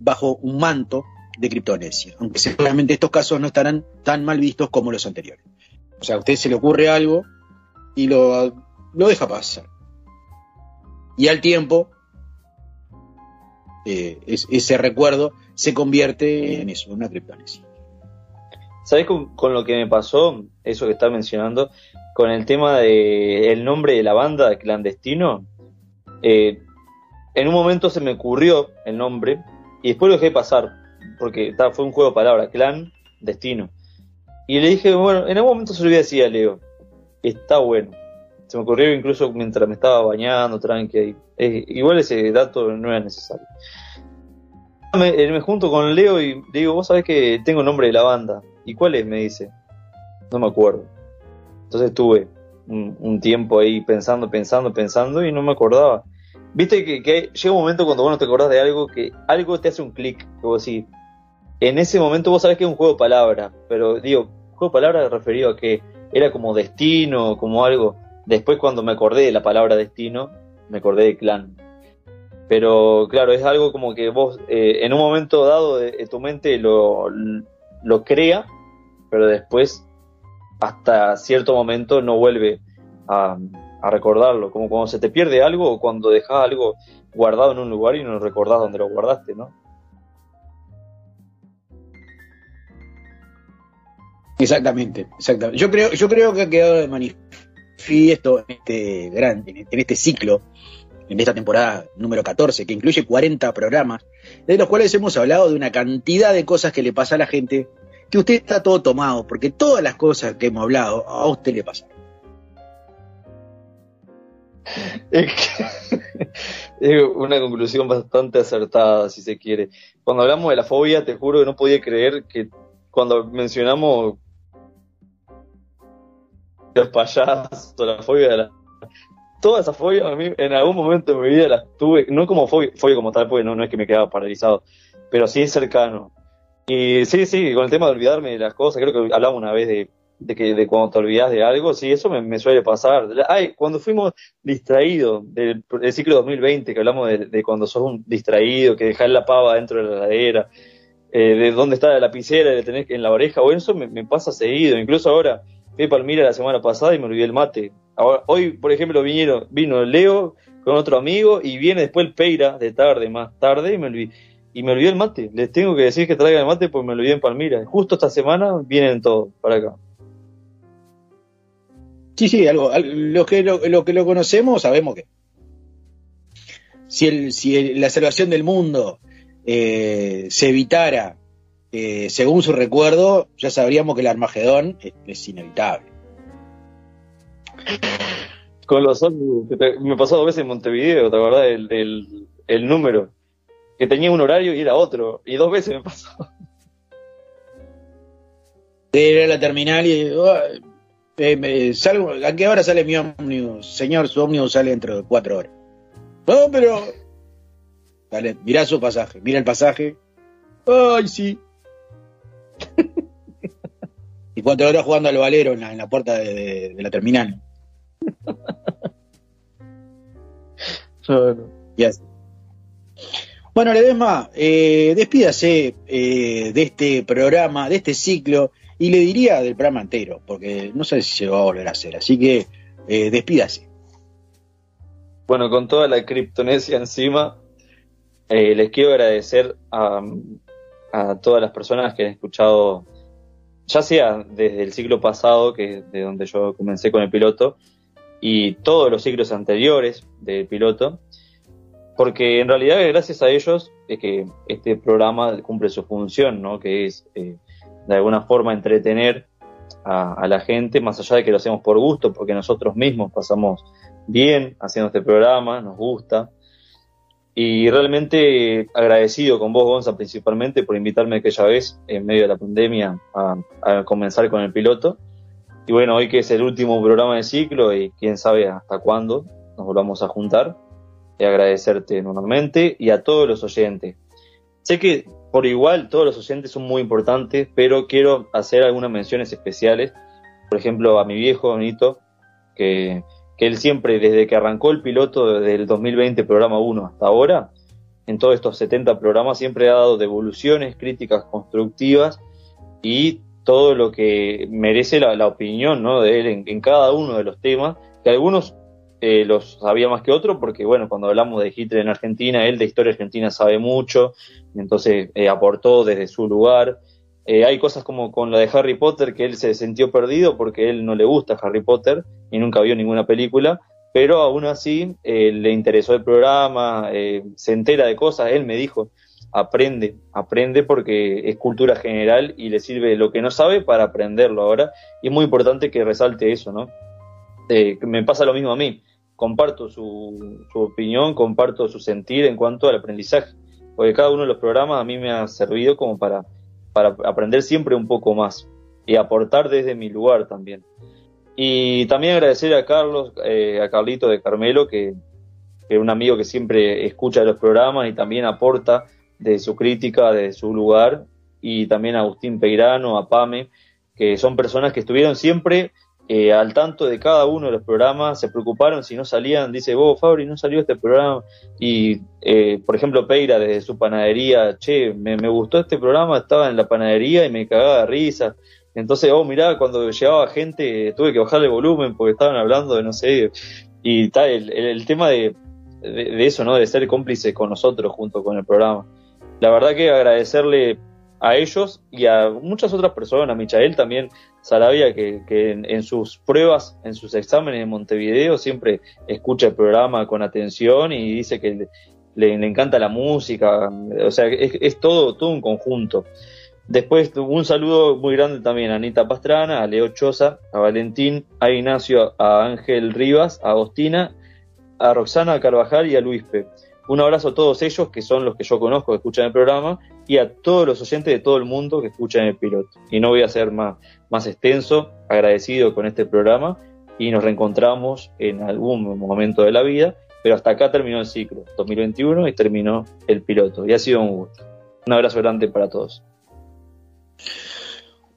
bajo un manto de criptonesia, aunque seguramente estos casos no estarán tan mal vistos como los anteriores. O sea, a usted se le ocurre algo y lo, lo deja pasar. Y al tiempo, eh, es- ese recuerdo se convierte en eso, en una criptonesia. ¿Sabes con, lo que me pasó? Eso que estás mencionando, con el tema de nombre de la banda, clandestino. eh, en un momento se me ocurrió el nombre y después lo dejé pasar, porque fue un juego de palabras, clan, destino. Y le dije, bueno, en algún momento se lo voy a a Leo, está bueno. Se me ocurrió incluso mientras me estaba bañando, tranqui. ahí. Igual ese dato no era necesario. Me, eh, me junto con Leo y le digo, vos sabés que tengo el nombre de la banda. ¿Y cuál es? Me dice. No me acuerdo. Entonces estuve un, un tiempo ahí pensando, pensando, pensando y no me acordaba. Viste que, que llega un momento cuando vos no te acordás de algo que algo te hace un clic, que vos decís, en ese momento vos sabés que es un juego de palabras, pero digo, juego de palabras referido a que era como destino, como algo. Después cuando me acordé de la palabra destino, me acordé de clan. Pero claro, es algo como que vos eh, en un momento dado de tu mente lo, lo crea, pero después hasta cierto momento no vuelve a, a recordarlo. Como cuando se te pierde algo o cuando dejas algo guardado en un lugar y no recordás dónde lo guardaste, ¿no? Exactamente, exactamente. Yo creo, yo creo que ha quedado de manifiesto en este gran, en este- ciclo, en esta temporada número 14, que incluye 40 programas, de los cuales hemos hablado de una cantidad de cosas que le pasa a la gente, que usted está todo tomado, porque todas las cosas que hemos hablado a usted le pasan. Es una conclusión bastante acertada, si se quiere. Cuando hablamos de la fobia, te juro que no podía creer que cuando mencionamos los payasos, la fobia de la... Toda esa fobia a mí en algún momento de mi vida las tuve, no como fobia, fobia como tal, porque no, no es que me quedaba paralizado, pero sí cercano. Y sí, sí, con el tema de olvidarme de las cosas, creo que hablamos una vez de, que de cuando te olvidas de algo, sí, eso me, suele pasar. Ay, cuando fuimos distraídos del, del ciclo 2020, que hablamos de, cuando sos un distraído, que dejás la pava dentro de la heladera, eh, de dónde está la lapicera, de tener en la oreja, bueno, eso me pasa seguido. Incluso ahora a Palmira la semana pasada y me olvidé el mate. Hoy, por ejemplo, vinieron, vino Leo con otro amigo y viene después el Peira de tarde, más tarde, y me olvidé, el mate. Les tengo que decir que traigan el mate porque me olvidé en Palmira. Justo esta semana vienen todos para acá. Sí, sí, algo, que lo, que lo conocemos sabemos que si, la salvación del mundo eh, se evitara eh, según su recuerdo, ya sabríamos que el Armagedón es, es inevitable. Con los me pasó dos veces en Montevideo, ¿te acordás? El, el, el número. Que tenía un horario y era otro. Y dos veces me pasó. De ir a la terminal y "Ah, eh, me- salgo, ¿a qué hora sale mi ómnibus? Señor, su ómnibus sale dentro de cuatro horas. No, pero... Dale, mirá su pasaje, mira el pasaje. Ay, sí. Y cuatro horas jugando al valero en la, en la puerta de, de- de la terminal. Y así. Bueno, Ledesma, eh, despídase eh, de este programa, de este ciclo, y le diría del programa entero, porque no sé si se va a volver a hacer. Así que eh, despídase. Bueno, con toda la criptonesia encima, eh, les quiero agradecer a, a todas las personas que han escuchado, ya sea desde el ciclo pasado, que es de donde yo comencé con el piloto, y todos los ciclos anteriores del piloto, porque en realidad gracias a ellos es que este programa cumple su función, ¿no? que es eh, de alguna forma entretener a, a la gente, más allá de que lo hacemos por gusto, porque nosotros mismos pasamos bien haciendo este programa, nos gusta. Y realmente agradecido con vos, Gonza, principalmente por invitarme aquella vez, en medio de la pandemia, a, comenzar con el piloto. Y bueno, hoy que es el último programa del ciclo y quién sabe hasta cuándo nos volvamos a juntar, y agradecerte nuevamente y a todos los oyentes. Sé que por igual todos los oyentes son muy importantes, pero quiero hacer algunas menciones especiales. Por ejemplo, a mi viejo Nito, que, que él siempre, desde que arrancó el piloto del 2020, programa 1 hasta ahora, en todos estos 70 programas siempre ha dado devoluciones, críticas constructivas y todo lo que merece la, opinión ¿no? de él en, en cada uno de los temas, que algunos eh, los sabía más que otros, porque bueno, cuando hablamos de Hitler en Argentina, él de historia argentina sabe mucho, entonces eh, aportó desde su lugar. Eh, hay cosas como con la de Harry Potter, que él se sintió perdido porque él no le gusta Harry Potter y nunca vio ninguna película, pero aún así eh, le interesó el programa, eh, se entera de cosas, él me dijo, aprende, aprende porque es cultura general y le sirve lo que no sabe para aprenderlo ahora, y es muy importante que resalte eso, ¿no? Me pasa lo mismo a mí, comparto su, su opinión, comparto su sentir en cuanto al aprendizaje, porque cada uno de los programas a mí me ha servido como para, para aprender siempre un poco más y aportar desde mi lugar también. Y también agradecer a Carlos, eh, a Carlito de Carmelo, que, que es un amigo que siempre escucha los programas y también aporta de su crítica, de su lugar, y también a Agustín Peirano, a Pame, que son personas que estuvieron siempre eh, al tanto de cada uno de los programas, se preocuparon si no salían, dice, vos Fabri, no salió este programa, y eh, por ejemplo Peira desde su panadería, che, me, me gustó este programa, estaba en la panadería y me cagaba de risa, entonces, oh, mirá, cuando llegaba gente tuve que bajarle volumen porque estaban hablando de no sé, y tal, el, el, tema de, de, de eso, ¿no? De ser cómplice con nosotros junto con el programa. La verdad que agradecerle a ellos y a muchas otras personas, Michael también, Sarabia, que, que en, sus pruebas, en sus exámenes en Montevideo, siempre escucha el programa con atención y dice que le, encanta la música, o sea, es, es, todo, todo un conjunto. Después un saludo muy grande también a Anita Pastrana, a Leo Choza, a Valentín, a Ignacio, a Ángel Rivas, a Agostina, a Roxana Carvajal y a Luispe. Un abrazo a todos ellos, que son los que yo conozco, que escuchan el programa, y a todos los oyentes de todo el mundo que escuchan el piloto. Y no voy a ser más, más extenso, agradecido con este programa, y nos reencontramos en algún momento de la vida, pero hasta acá terminó el ciclo, 2021, y terminó el piloto. Y ha sido un gusto. Un abrazo grande para todos.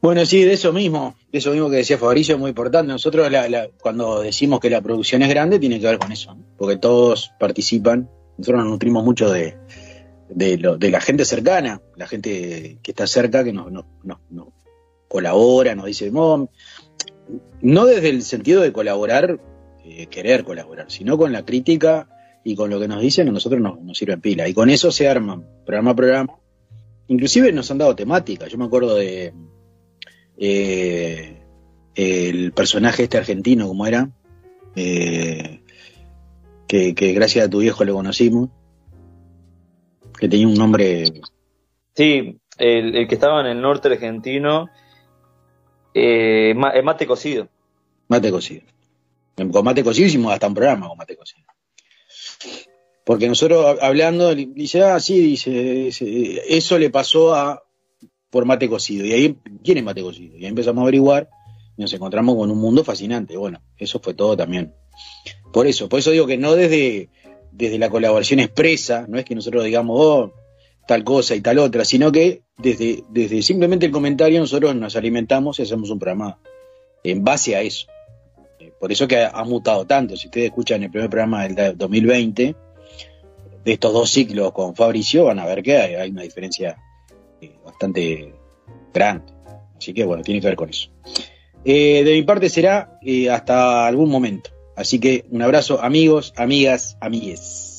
Bueno, sí, de eso mismo, de eso mismo que decía Fabricio, es muy importante. Nosotros la, la, cuando decimos que la producción es grande, tiene que ver con eso, porque todos participan, nosotros nos nutrimos mucho de, de, lo, de, la gente cercana, la gente que está cerca, que nos, nos, nos, nos colabora, nos dice, no, no desde el sentido de colaborar, eh, querer colaborar, sino con la crítica y con lo que nos dicen, a nosotros nos, nos sirve pila. Y con eso se arman programa a programa. Inclusive nos han dado temáticas. Yo me acuerdo de eh, el personaje este argentino, como era, eh, que, que, gracias a tu viejo lo conocimos, que tenía un nombre... Sí, el, el que estaba en el norte argentino, eh, mate cocido. Mate cocido. Con mate cocido hicimos hasta un programa con mate cocido. Porque nosotros hablando, dice, ah, sí, dice, dice, eso le pasó a por mate cocido. Y ahí, ¿quién es mate cocido? Y ahí empezamos a averiguar y nos encontramos con un mundo fascinante. Bueno, eso fue todo también. Por eso, por eso digo que no desde, desde la colaboración expresa, no es que nosotros digamos, oh, tal cosa y tal otra, sino que desde, desde simplemente el comentario nosotros nos alimentamos y hacemos un programa en base a eso. Por eso que ha, mutado tanto. Si ustedes escuchan el primer programa del 2020, de estos dos ciclos con Fabricio, van a ver que hay, una diferencia bastante grande. Así que bueno, tiene que ver con eso. Eh, de mi parte será eh, hasta algún momento. Así que un abrazo amigos, amigas, amigues.